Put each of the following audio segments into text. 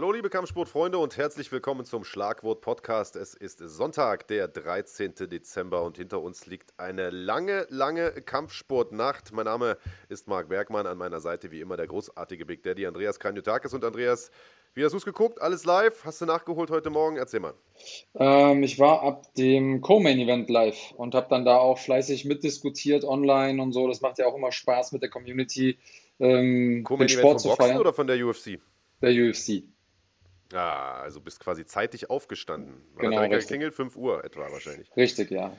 Hallo liebe Kampfsportfreunde und herzlich willkommen zum Schlagwort Podcast. Es ist Sonntag, der 13. Dezember und hinter uns liegt eine lange, lange Kampfsportnacht. Mein Name ist Marc Bergmann, an meiner Seite wie immer der großartige Big Daddy Andreas Kanyotakis und Andreas, wie hast du es geguckt? Alles live? Hast du nachgeholt heute Morgen? Erzähl mal. Ähm, ich war ab dem Co-Main-Event live und habe dann da auch fleißig mitdiskutiert online und so. Das macht ja auch immer Spaß mit der Community. Ähm, Co-Main-Event von Boxen oder von der UFC? Der UFC. Ah, also bist quasi zeitig aufgestanden. Wann genau, hat geklingelt? 5 Uhr etwa wahrscheinlich. Richtig, ja.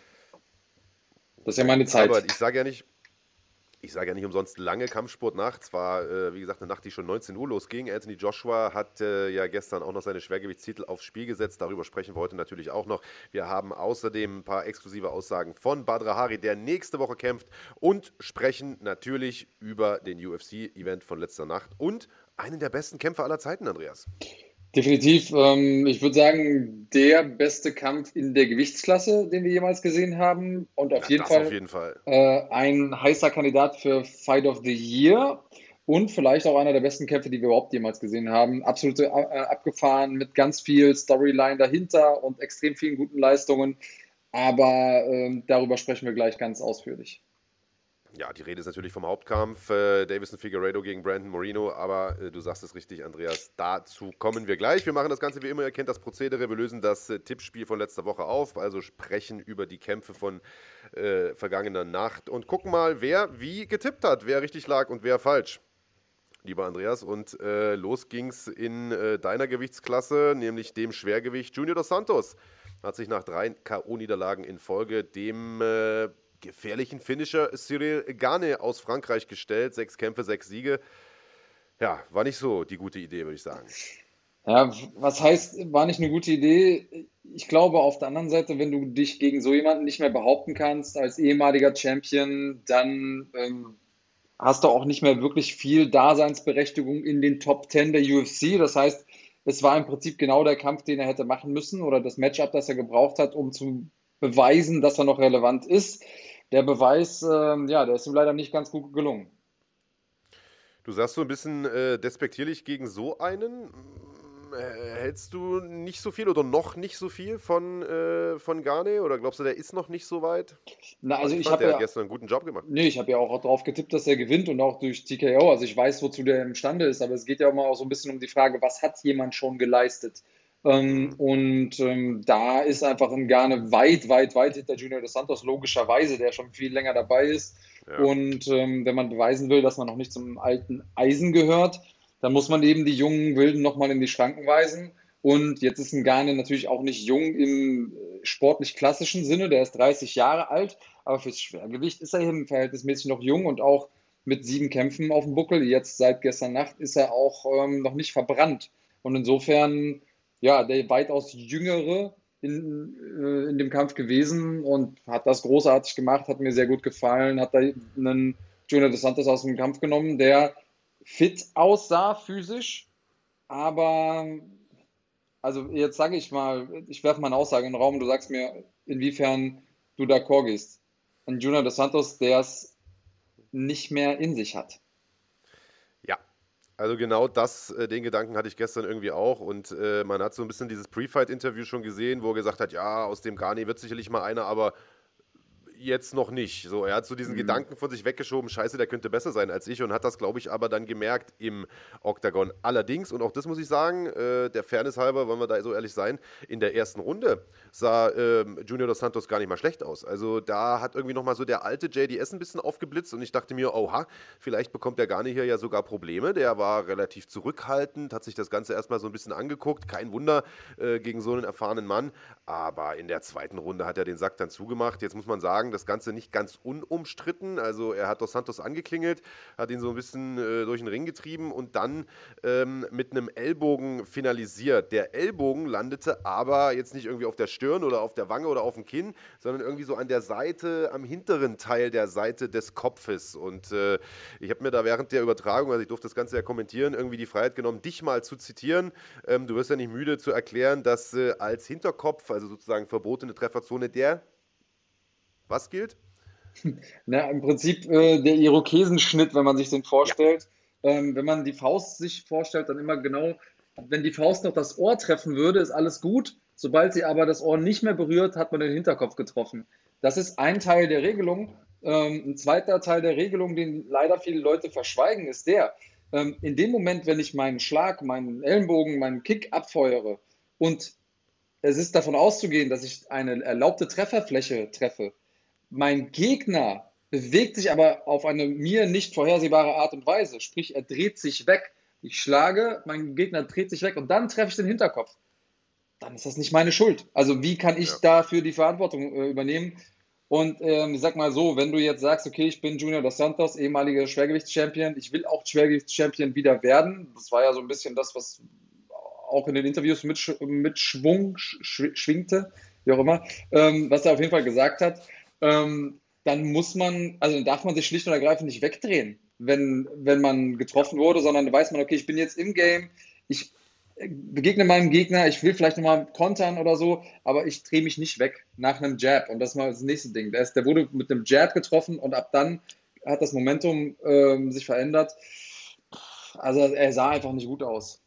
Das ist ja meine Zeit. Aber ich sage ja nicht, ich sage ja nicht umsonst lange Kampfsportnacht. Zwar, äh, wie gesagt, eine Nacht, die schon 19 Uhr losging. Anthony Joshua hat äh, ja gestern auch noch seine Schwergewichtstitel aufs Spiel gesetzt. Darüber sprechen wir heute natürlich auch noch. Wir haben außerdem ein paar exklusive Aussagen von Badra Hari, der nächste Woche kämpft. Und sprechen natürlich über den UFC-Event von letzter Nacht und einen der besten Kämpfer aller Zeiten, Andreas. Definitiv. Ähm, ich würde sagen, der beste Kampf in der Gewichtsklasse, den wir jemals gesehen haben. Und auf, ja, jeden, Fall, auf jeden Fall äh, ein heißer Kandidat für Fight of the Year. Und vielleicht auch einer der besten Kämpfe, die wir überhaupt jemals gesehen haben. Absolut äh, abgefahren mit ganz viel Storyline dahinter und extrem vielen guten Leistungen. Aber äh, darüber sprechen wir gleich ganz ausführlich. Ja, die Rede ist natürlich vom Hauptkampf. Äh, Davison Figueredo gegen Brandon Moreno. Aber äh, du sagst es richtig, Andreas. Dazu kommen wir gleich. Wir machen das Ganze wie immer. Ihr kennt das Prozedere. Wir lösen das äh, Tippspiel von letzter Woche auf. Also sprechen über die Kämpfe von äh, vergangener Nacht und gucken mal, wer wie getippt hat. Wer richtig lag und wer falsch. Lieber Andreas. Und äh, los ging's in äh, deiner Gewichtsklasse, nämlich dem Schwergewicht Junior dos Santos. Hat sich nach drei K.O.-Niederlagen in Folge dem gefährlichen Finisher Cyril Gane aus Frankreich gestellt. Sechs Kämpfe, sechs Siege. Ja, war nicht so die gute Idee, würde ich sagen. Ja, was heißt, war nicht eine gute Idee? Ich glaube, auf der anderen Seite, wenn du dich gegen so jemanden nicht mehr behaupten kannst als ehemaliger Champion, dann ähm, hast du auch nicht mehr wirklich viel Daseinsberechtigung in den Top Ten der UFC. Das heißt, es war im Prinzip genau der Kampf, den er hätte machen müssen oder das Matchup, das er gebraucht hat, um zu beweisen, dass er noch relevant ist der Beweis, äh, ja, der ist ihm leider nicht ganz gut gelungen. Du sagst so ein bisschen äh, despektierlich gegen so einen. Äh, hältst du nicht so viel oder noch nicht so viel von, äh, von Garne? Oder glaubst du, der ist noch nicht so weit? Na, also ich, ich habe ja gestern einen guten Job gemacht. Nee, ich habe ja auch darauf getippt, dass er gewinnt und auch durch TKO. Also ich weiß, wozu der imstande ist, aber es geht ja immer auch so ein bisschen um die Frage, was hat jemand schon geleistet? Ähm, und ähm, da ist einfach ein Garne weit, weit, weit hinter Junior dos Santos, logischerweise, der schon viel länger dabei ist. Ja. Und ähm, wenn man beweisen will, dass man noch nicht zum alten Eisen gehört, dann muss man eben die jungen Wilden nochmal in die Schranken weisen. Und jetzt ist ein Garne natürlich auch nicht jung im äh, sportlich klassischen Sinne, der ist 30 Jahre alt, aber fürs Schwergewicht ist er eben verhältnismäßig noch jung und auch mit sieben Kämpfen auf dem Buckel, jetzt seit gestern Nacht, ist er auch ähm, noch nicht verbrannt. Und insofern ja, der weitaus jüngere in, äh, in dem Kampf gewesen und hat das großartig gemacht, hat mir sehr gut gefallen, hat da einen Junior dos Santos aus dem Kampf genommen, der fit aussah physisch, aber also jetzt sage ich mal, ich werfe mal eine Aussage in den Raum, du sagst mir, inwiefern du d'accord gehst. Ein Junior dos Santos, der es nicht mehr in sich hat. Also genau das, äh, den Gedanken hatte ich gestern irgendwie auch. Und äh, man hat so ein bisschen dieses Pre-Fight-Interview schon gesehen, wo er gesagt hat, ja, aus dem Garni wird sicherlich mal einer, aber jetzt noch nicht. So, er hat so diesen mhm. Gedanken von sich weggeschoben, scheiße, der könnte besser sein als ich und hat das, glaube ich, aber dann gemerkt im Octagon. Allerdings, und auch das muss ich sagen, äh, der Fairness halber, wollen wir da so ehrlich sein, in der ersten Runde sah äh, Junior dos Santos gar nicht mal schlecht aus. Also da hat irgendwie nochmal so der alte JDS ein bisschen aufgeblitzt und ich dachte mir, oha, vielleicht bekommt der Garni hier ja sogar Probleme. Der war relativ zurückhaltend, hat sich das Ganze erstmal so ein bisschen angeguckt. Kein Wunder äh, gegen so einen erfahrenen Mann. Aber in der zweiten Runde hat er den Sack dann zugemacht. Jetzt muss man sagen, das Ganze nicht ganz unumstritten. Also er hat Dos Santos angeklingelt, hat ihn so ein bisschen äh, durch den Ring getrieben und dann ähm, mit einem Ellbogen finalisiert. Der Ellbogen landete aber jetzt nicht irgendwie auf der Stirn oder auf der Wange oder auf dem Kinn, sondern irgendwie so an der Seite, am hinteren Teil der Seite des Kopfes. Und äh, ich habe mir da während der Übertragung, also ich durfte das Ganze ja kommentieren, irgendwie die Freiheit genommen, dich mal zu zitieren. Ähm, du wirst ja nicht müde zu erklären, dass äh, als Hinterkopf, also sozusagen verbotene Trefferzone, der was gilt? Na, im Prinzip äh, der Irokesenschnitt, wenn man sich den vorstellt. Ja. Ähm, wenn man die Faust sich vorstellt, dann immer genau wenn die Faust noch das Ohr treffen würde, ist alles gut. Sobald sie aber das Ohr nicht mehr berührt, hat man den Hinterkopf getroffen. Das ist ein Teil der Regelung. Ähm, ein zweiter Teil der Regelung, den leider viele Leute verschweigen, ist der, ähm, in dem Moment, wenn ich meinen Schlag, meinen Ellenbogen, meinen Kick abfeuere und es ist davon auszugehen, dass ich eine erlaubte Trefferfläche treffe, mein Gegner bewegt sich aber auf eine mir nicht vorhersehbare Art und Weise, sprich er dreht sich weg. Ich schlage, mein Gegner dreht sich weg und dann treffe ich den Hinterkopf. Dann ist das nicht meine Schuld. Also wie kann ich ja. dafür die Verantwortung äh, übernehmen? Und ähm, ich sag mal so, wenn du jetzt sagst, okay, ich bin Junior Dos Santos, ehemaliger Schwergewichtschampion, ich will auch Schwergewichtschampion wieder werden. Das war ja so ein bisschen das, was auch in den Interviews mit, mit Schwung sch schwingte, wie auch immer, ähm, was er auf jeden Fall gesagt hat. Ähm, dann muss man, also darf man sich schlicht und ergreifend nicht wegdrehen, wenn, wenn man getroffen wurde, sondern weiß man, okay, ich bin jetzt im Game, ich begegne meinem Gegner, ich will vielleicht nochmal kontern oder so, aber ich drehe mich nicht weg nach einem Jab. Und das ist mal das nächste Ding. Der, ist, der wurde mit einem Jab getroffen und ab dann hat das Momentum ähm, sich verändert. Also er sah einfach nicht gut aus.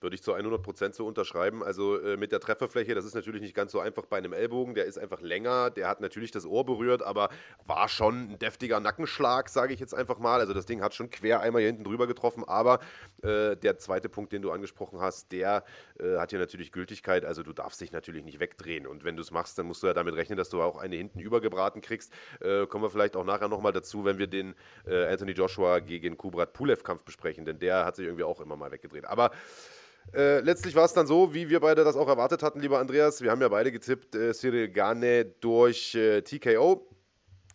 Würde ich zu 100% so unterschreiben. Also äh, mit der Trefferfläche, das ist natürlich nicht ganz so einfach bei einem Ellbogen. Der ist einfach länger, der hat natürlich das Ohr berührt, aber war schon ein deftiger Nackenschlag, sage ich jetzt einfach mal. Also das Ding hat schon quer einmal hier hinten drüber getroffen. Aber äh, der zweite Punkt, den du angesprochen hast, der äh, hat hier natürlich Gültigkeit. Also du darfst dich natürlich nicht wegdrehen. Und wenn du es machst, dann musst du ja damit rechnen, dass du auch eine hinten übergebraten kriegst. Äh, kommen wir vielleicht auch nachher nochmal dazu, wenn wir den äh, Anthony Joshua gegen Kubrat Pulev-Kampf besprechen. Denn der hat sich irgendwie auch immer mal weggedreht. Aber äh, letztlich war es dann so, wie wir beide das auch erwartet hatten, lieber Andreas. Wir haben ja beide getippt, äh, Cyril Gane durch äh, TKO.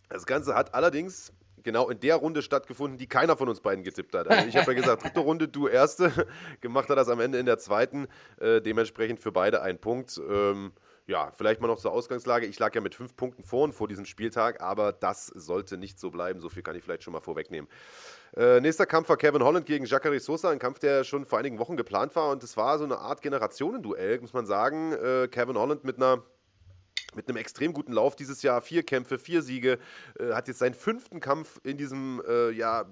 Das Ganze hat allerdings genau in der Runde stattgefunden, die keiner von uns beiden getippt hat. Also ich habe ja gesagt, dritte Runde, du erste. Gemacht hat das am Ende in der zweiten. Äh, dementsprechend für beide ein Punkt. Ähm, ja, vielleicht mal noch zur Ausgangslage. Ich lag ja mit fünf Punkten vorn vor diesem Spieltag, aber das sollte nicht so bleiben. So viel kann ich vielleicht schon mal vorwegnehmen. Äh, nächster Kampf war Kevin Holland gegen Jacare Sosa, ein Kampf, der schon vor einigen Wochen geplant war. Und es war so eine Art Generationenduell, muss man sagen. Äh, Kevin Holland mit einer mit einem extrem guten Lauf dieses Jahr. Vier Kämpfe, vier Siege. Äh, hat jetzt seinen fünften Kampf in diesem äh, ja,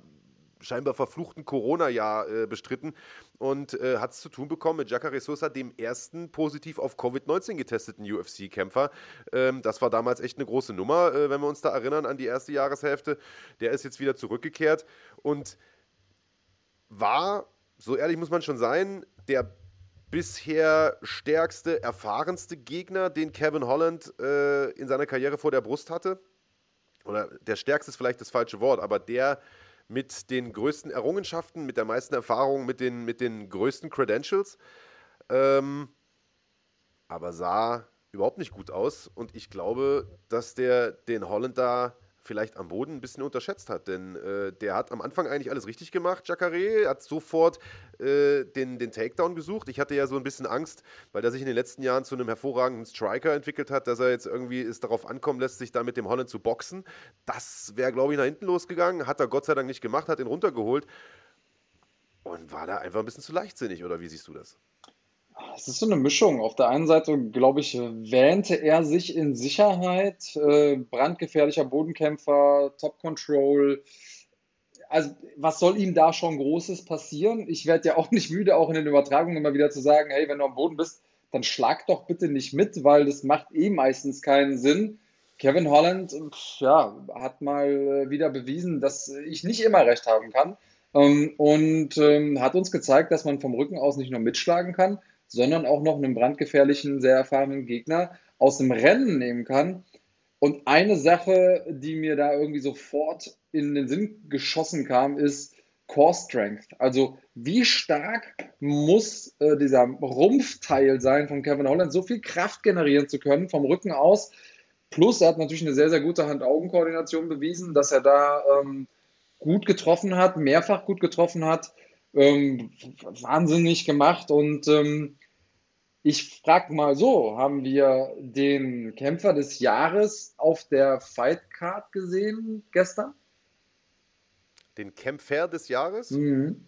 scheinbar verfluchten Corona-Jahr äh, bestritten und äh, hat es zu tun bekommen mit Jacare Sosa, dem ersten positiv auf Covid-19 getesteten UFC-Kämpfer. Ähm, das war damals echt eine große Nummer, äh, wenn wir uns da erinnern an die erste Jahreshälfte. Der ist jetzt wieder zurückgekehrt und war, so ehrlich muss man schon sein, der bisher stärkste, erfahrenste Gegner, den Kevin Holland äh, in seiner Karriere vor der Brust hatte. Oder der stärkste ist vielleicht das falsche Wort, aber der mit den größten Errungenschaften, mit der meisten Erfahrung, mit den, mit den größten Credentials. Ähm, aber sah überhaupt nicht gut aus. Und ich glaube, dass der den Holländer vielleicht am Boden ein bisschen unterschätzt hat. Denn äh, der hat am Anfang eigentlich alles richtig gemacht, Jacare, hat sofort äh, den, den Takedown gesucht. Ich hatte ja so ein bisschen Angst, weil er sich in den letzten Jahren zu einem hervorragenden Striker entwickelt hat, dass er jetzt irgendwie es darauf ankommen lässt, sich da mit dem Holland zu boxen. Das wäre, glaube ich, nach hinten losgegangen. Hat er Gott sei Dank nicht gemacht, hat ihn runtergeholt. Und war da einfach ein bisschen zu leichtsinnig, oder wie siehst du das? Es ist so eine Mischung. Auf der einen Seite, glaube ich, wähnte er sich in Sicherheit, äh, brandgefährlicher Bodenkämpfer, Top Control. Also, was soll ihm da schon Großes passieren? Ich werde ja auch nicht müde, auch in den Übertragungen immer wieder zu sagen: Hey, wenn du am Boden bist, dann schlag doch bitte nicht mit, weil das macht eh meistens keinen Sinn. Kevin Holland, ja, hat mal wieder bewiesen, dass ich nicht immer recht haben kann. Ähm, und ähm, hat uns gezeigt, dass man vom Rücken aus nicht nur mitschlagen kann, sondern auch noch einen brandgefährlichen, sehr erfahrenen Gegner aus dem Rennen nehmen kann. Und eine Sache, die mir da irgendwie sofort in den Sinn geschossen kam, ist Core Strength. Also wie stark muss äh, dieser Rumpfteil sein von Kevin Holland, so viel Kraft generieren zu können vom Rücken aus. Plus er hat natürlich eine sehr, sehr gute Hand-Augen-Koordination bewiesen, dass er da ähm, gut getroffen hat, mehrfach gut getroffen hat. Ähm, wahnsinnig gemacht und ähm, ich frage mal so, haben wir den Kämpfer des Jahres auf der Fight Card gesehen gestern? Den Kämpfer des Jahres? Mhm.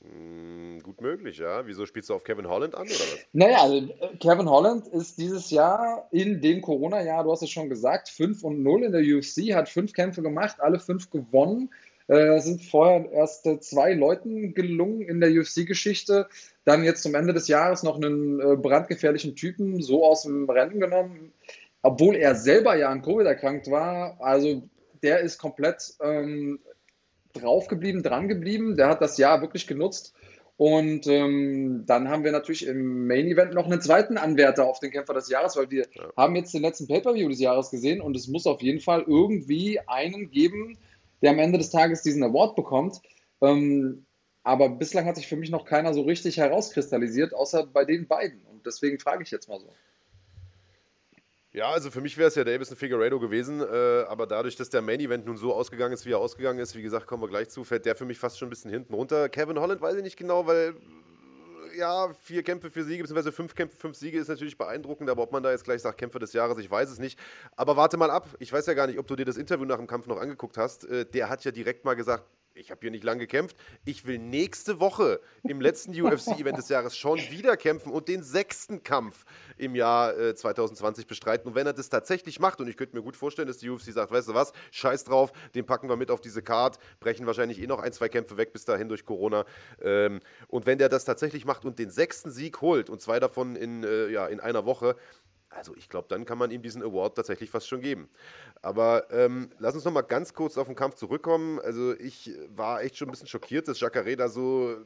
Hm, gut möglich, ja. Wieso spielst du auf Kevin Holland an oder was? Naja, also äh, Kevin Holland ist dieses Jahr in dem Corona-Jahr, du hast es schon gesagt, 5 und 0 in der UFC, hat fünf Kämpfe gemacht, alle fünf gewonnen. Äh, es sind vorher erst zwei Leuten gelungen in der UFC-Geschichte, dann jetzt zum Ende des Jahres noch einen äh, brandgefährlichen Typen so aus dem Rennen genommen, obwohl er selber ja an Covid erkrankt war. Also der ist komplett ähm, draufgeblieben, dran geblieben. Der hat das Jahr wirklich genutzt. Und ähm, dann haben wir natürlich im Main Event noch einen zweiten Anwärter auf den Kämpfer des Jahres, weil wir ja. haben jetzt den letzten Pay-Per-View des Jahres gesehen und es muss auf jeden Fall irgendwie einen geben, der am Ende des Tages diesen Award bekommt. Ähm, aber bislang hat sich für mich noch keiner so richtig herauskristallisiert, außer bei den beiden. Und deswegen frage ich jetzt mal so. Ja, also für mich wäre es ja Davison Figueredo gewesen, äh, aber dadurch, dass der Main Event nun so ausgegangen ist, wie er ausgegangen ist, wie gesagt, kommen wir gleich zu, fällt der für mich fast schon ein bisschen hinten runter. Kevin Holland weiß ich nicht genau, weil ja, vier Kämpfe für Siege, beziehungsweise fünf Kämpfe, fünf Siege ist natürlich beeindruckend, aber ob man da jetzt gleich sagt, Kämpfer des Jahres, ich weiß es nicht. Aber warte mal ab, ich weiß ja gar nicht, ob du dir das Interview nach dem Kampf noch angeguckt hast. Äh, der hat ja direkt mal gesagt, ich habe hier nicht lange gekämpft. Ich will nächste Woche im letzten UFC-Event des Jahres schon wieder kämpfen und den sechsten Kampf im Jahr äh, 2020 bestreiten. Und wenn er das tatsächlich macht, und ich könnte mir gut vorstellen, dass die UFC sagt, weißt du was, scheiß drauf, den packen wir mit auf diese Card, brechen wahrscheinlich eh noch ein, zwei Kämpfe weg bis dahin durch Corona. Ähm, und wenn der das tatsächlich macht und den sechsten Sieg holt und zwei davon in, äh, ja, in einer Woche, also ich glaube, dann kann man ihm diesen Award tatsächlich fast schon geben. Aber ähm, lass uns noch mal ganz kurz auf den Kampf zurückkommen. Also ich war echt schon ein bisschen schockiert, dass Jacare da so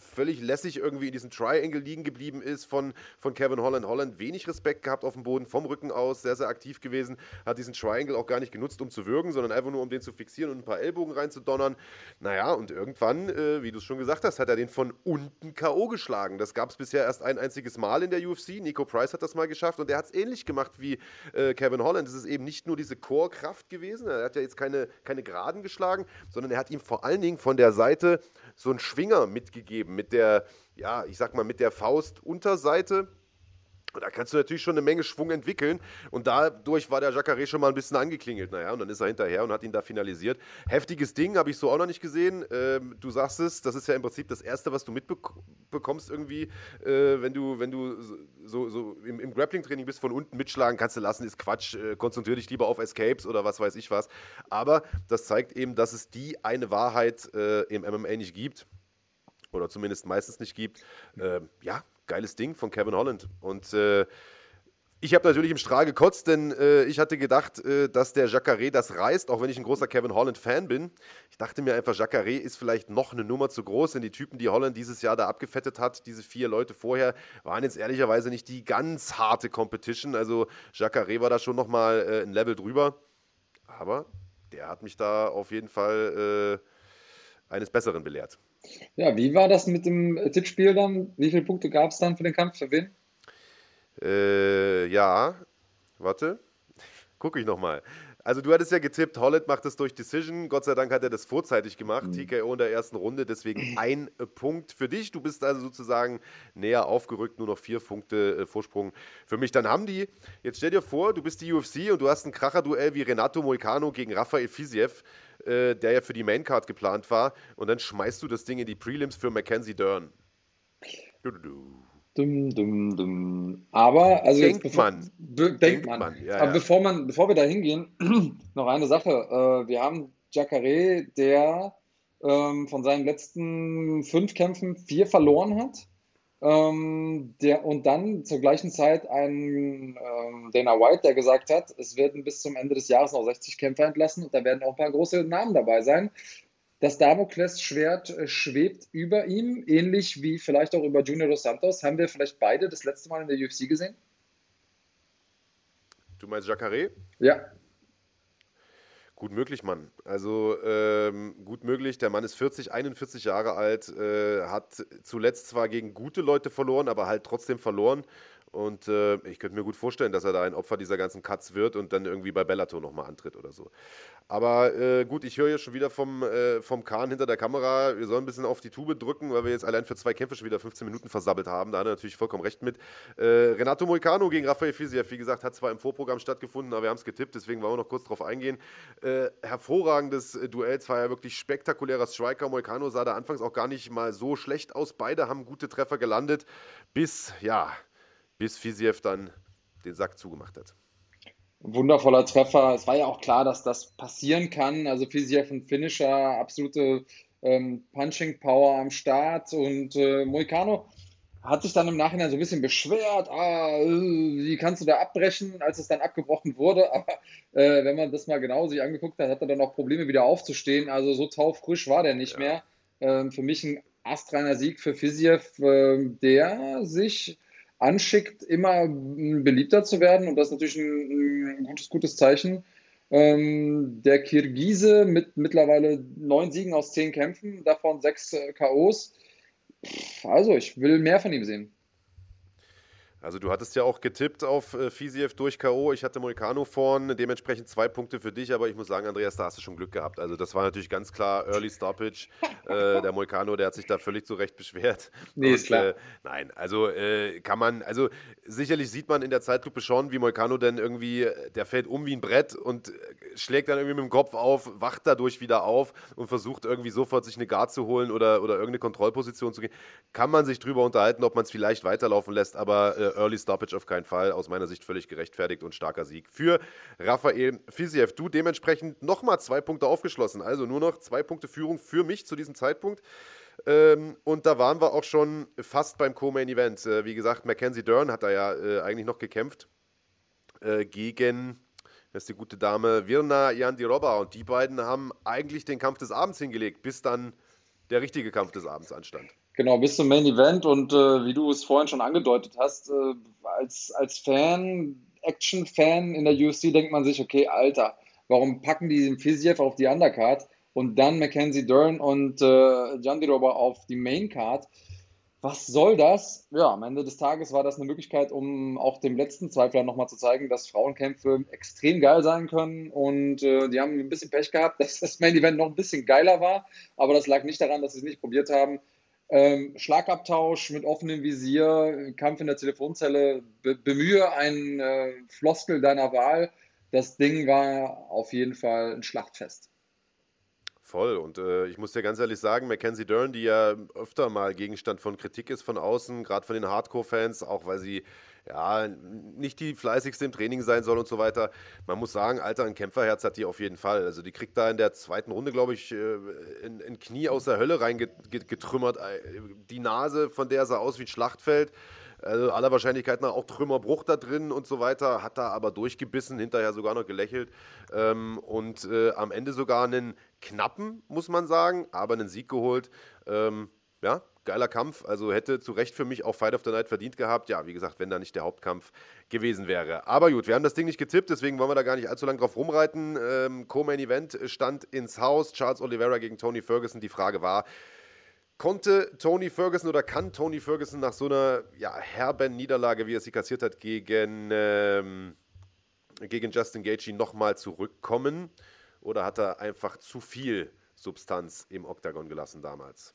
völlig lässig irgendwie in diesem Triangle liegen geblieben ist von, von Kevin Holland. Holland wenig Respekt gehabt auf dem Boden, vom Rücken aus, sehr, sehr aktiv gewesen, hat diesen Triangle auch gar nicht genutzt, um zu würgen, sondern einfach nur, um den zu fixieren und ein paar Ellbogen reinzudonnern. Naja, und irgendwann, äh, wie du es schon gesagt hast, hat er den von unten K.O. geschlagen. Das gab es bisher erst ein einziges Mal in der UFC. Nico Price hat das mal geschafft und der hat es ähnlich gemacht wie äh, Kevin Holland. Es ist eben nicht nur diese Core-Kraft gewesen, er hat ja jetzt keine, keine Geraden geschlagen, sondern er hat ihm vor allen Dingen von der Seite so einen Schwinger mitgegeben mit der, ja, ich sag mal, mit der Faustunterseite. Und da kannst du natürlich schon eine Menge Schwung entwickeln. Und dadurch war der Jacare schon mal ein bisschen angeklingelt. Naja, und dann ist er hinterher und hat ihn da finalisiert. Heftiges Ding, habe ich so auch noch nicht gesehen. Ähm, du sagst es, das ist ja im Prinzip das Erste, was du mitbekommst irgendwie, äh, wenn du, wenn du so, so im, im Grappling-Training bist, von unten mitschlagen kannst du lassen, ist Quatsch. Äh, konzentrier dich lieber auf Escapes oder was weiß ich was. Aber das zeigt eben, dass es die eine Wahrheit äh, im MMA nicht gibt oder zumindest meistens nicht gibt. Äh, ja, geiles Ding von Kevin Holland. Und äh, ich habe natürlich im Strahl gekotzt, denn äh, ich hatte gedacht, äh, dass der Jacare das reißt, auch wenn ich ein großer Kevin Holland-Fan bin. Ich dachte mir einfach, Jacare ist vielleicht noch eine Nummer zu groß, denn die Typen, die Holland dieses Jahr da abgefettet hat, diese vier Leute vorher, waren jetzt ehrlicherweise nicht die ganz harte Competition. Also Jacare war da schon nochmal äh, ein Level drüber. Aber der hat mich da auf jeden Fall äh, eines Besseren belehrt. Ja, wie war das mit dem Tippspiel dann? Wie viele Punkte gab es dann für den Kampf? Für wen? Äh, ja, warte. Gucke ich nochmal. Also du hattest ja getippt, Holland macht das durch Decision. Gott sei Dank hat er das vorzeitig gemacht. Mhm. TKO in der ersten Runde, deswegen ein Punkt für dich. Du bist also sozusagen näher aufgerückt, nur noch vier Punkte äh, Vorsprung für mich. Dann haben die, jetzt stell dir vor, du bist die UFC und du hast ein Kracher-Duell wie Renato Moicano gegen Rafael Fiziev äh, der ja für die Maincard geplant war. Und dann schmeißt du das Ding in die Prelims für Mackenzie Dern. Du, du, du. Dumm, dumm, dumm. Aber, also denkt jetzt, bevor, man. Be denkt, man. man. Ja, Aber ja. Bevor, man, bevor wir da hingehen, noch eine Sache. Äh, wir haben Jacare, der ähm, von seinen letzten fünf Kämpfen vier verloren hat. Ähm, der, und dann zur gleichen Zeit ein ähm, Dana White, der gesagt hat, es werden bis zum Ende des Jahres noch 60 Kämpfer entlassen und da werden auch ein paar große Namen dabei sein. Das Damoklesschwert äh, schwebt über ihm, ähnlich wie vielleicht auch über Junior dos Santos. Haben wir vielleicht beide das letzte Mal in der UFC gesehen? Du meinst Jacare? Ja. Gut möglich, Mann. Also ähm, gut möglich. Der Mann ist 40, 41 Jahre alt, äh, hat zuletzt zwar gegen gute Leute verloren, aber halt trotzdem verloren. Und äh, ich könnte mir gut vorstellen, dass er da ein Opfer dieser ganzen Cuts wird und dann irgendwie bei Bellator nochmal antritt oder so. Aber äh, gut, ich höre hier schon wieder vom, äh, vom Kahn hinter der Kamera, wir sollen ein bisschen auf die Tube drücken, weil wir jetzt allein für zwei Kämpfe schon wieder 15 Minuten versabbelt haben. Da hat er natürlich vollkommen recht mit. Äh, Renato Moicano gegen Rafael Fiziev, wie gesagt, hat zwar im Vorprogramm stattgefunden, aber wir haben es getippt, deswegen wollen wir noch kurz drauf eingehen. Äh, hervorragendes Duell, zwar ja wirklich spektakulärer Striker. Moicano sah da anfangs auch gar nicht mal so schlecht aus. Beide haben gute Treffer gelandet, bis, ja, bis Fisiev dann den Sack zugemacht hat. wundervoller Treffer. Es war ja auch klar, dass das passieren kann. Also Fiziev ein Finisher, absolute ähm, Punching Power am Start und äh, Moicano hat sich dann im Nachhinein so ein bisschen beschwert, ah, äh, wie kannst du da abbrechen, als es dann abgebrochen wurde. Aber äh, wenn man das mal genau sich angeguckt hat, hat er dann auch Probleme wieder aufzustehen. Also so taufrisch war der nicht ja. mehr. Ähm, für mich ein astreiner Sieg für Fiziev, äh, der sich anschickt, immer beliebter zu werden. Und das ist natürlich ein, ein gutes, gutes Zeichen. Ähm, der Kirgise mit mittlerweile neun Siegen aus zehn Kämpfen, davon sechs äh, K.O.s. Also, ich will mehr von ihm sehen. Also du hattest ja auch getippt auf äh, Fisiev durch K.O. Ich hatte Moicano vorn, dementsprechend zwei Punkte für dich, aber ich muss sagen, Andreas, da hast du schon Glück gehabt. Also das war natürlich ganz klar Early Stoppage. äh, der Moicano, der hat sich da völlig zu Recht beschwert. Nee, Und, ist klar. Äh, nein, also äh, kann man, also sicherlich sieht man in der Zeitlupe schon, wie Moicano denn irgendwie, der fällt um wie ein Brett und äh, schlägt dann irgendwie mit dem Kopf auf, wacht dadurch wieder auf und versucht irgendwie sofort sich eine Guard zu holen oder, oder irgendeine Kontrollposition zu gehen. Kann man sich drüber unterhalten, ob man es vielleicht weiterlaufen lässt, aber äh, Early Stoppage auf keinen Fall. Aus meiner Sicht völlig gerechtfertigt und starker Sieg für Rafael Fiziev. Du dementsprechend nochmal zwei Punkte aufgeschlossen. Also nur noch zwei Punkte Führung für mich zu diesem Zeitpunkt. Ähm, und da waren wir auch schon fast beim Co-Main Event. Äh, wie gesagt, Mackenzie Dern hat da ja äh, eigentlich noch gekämpft äh, gegen, das ist die gute Dame, Virna Yandiroba. Und die beiden haben eigentlich den Kampf des Abends hingelegt, bis dann der richtige Kampf des Abends anstand. Genau, bis zum Main Event und äh, wie du es vorhin schon angedeutet hast, äh, als, als Fan, Action-Fan in der UFC denkt man sich, okay, Alter, warum packen die den Fiziev auf die Undercard und dann Mackenzie Dern und äh, Jandiroba auf die Maincard? Was soll das? Ja, am Ende des Tages war das eine Möglichkeit, um auch dem letzten Zweifler nochmal zu zeigen, dass Frauenkämpfe extrem geil sein können. Und äh, die haben ein bisschen Pech gehabt, dass das Main Event noch ein bisschen geiler war. Aber das lag nicht daran, dass sie es nicht probiert haben. Ähm, Schlagabtausch mit offenem Visier, Kampf in der Telefonzelle, be bemühe einen äh, Floskel deiner Wahl. Das Ding war auf jeden Fall ein Schlachtfest. Voll. Und äh, ich muss dir ganz ehrlich sagen, Mackenzie Dern, die ja öfter mal Gegenstand von Kritik ist von außen, gerade von den Hardcore-Fans, auch weil sie ja, nicht die fleißigste im Training sein soll und so weiter. Man muss sagen, Alter, ein Kämpferherz hat die auf jeden Fall. Also die kriegt da in der zweiten Runde, glaube ich, äh, ein, ein Knie aus der Hölle reingetrümmert. Die Nase, von der sah aus wie ein Schlachtfeld. Also aller Wahrscheinlichkeit nach auch Trümmerbruch da drin und so weiter, hat da aber durchgebissen, hinterher sogar noch gelächelt ähm, und äh, am Ende sogar einen knappen, muss man sagen, aber einen Sieg geholt. Ähm, ja, geiler Kampf. Also hätte zu Recht für mich auch Fight of the Night verdient gehabt. Ja, wie gesagt, wenn da nicht der Hauptkampf gewesen wäre. Aber gut, wir haben das Ding nicht getippt, deswegen wollen wir da gar nicht allzu lange drauf rumreiten. Ähm, Co-Main Event stand ins Haus. Charles Oliveira gegen Tony Ferguson. Die Frage war, konnte Tony Ferguson oder kann Tony Ferguson nach so einer ja, herben Niederlage, wie er sie kassiert hat, gegen, ähm, gegen Justin Gaethje nochmal zurückkommen? Oder hat er einfach zu viel Substanz im Oktagon gelassen damals?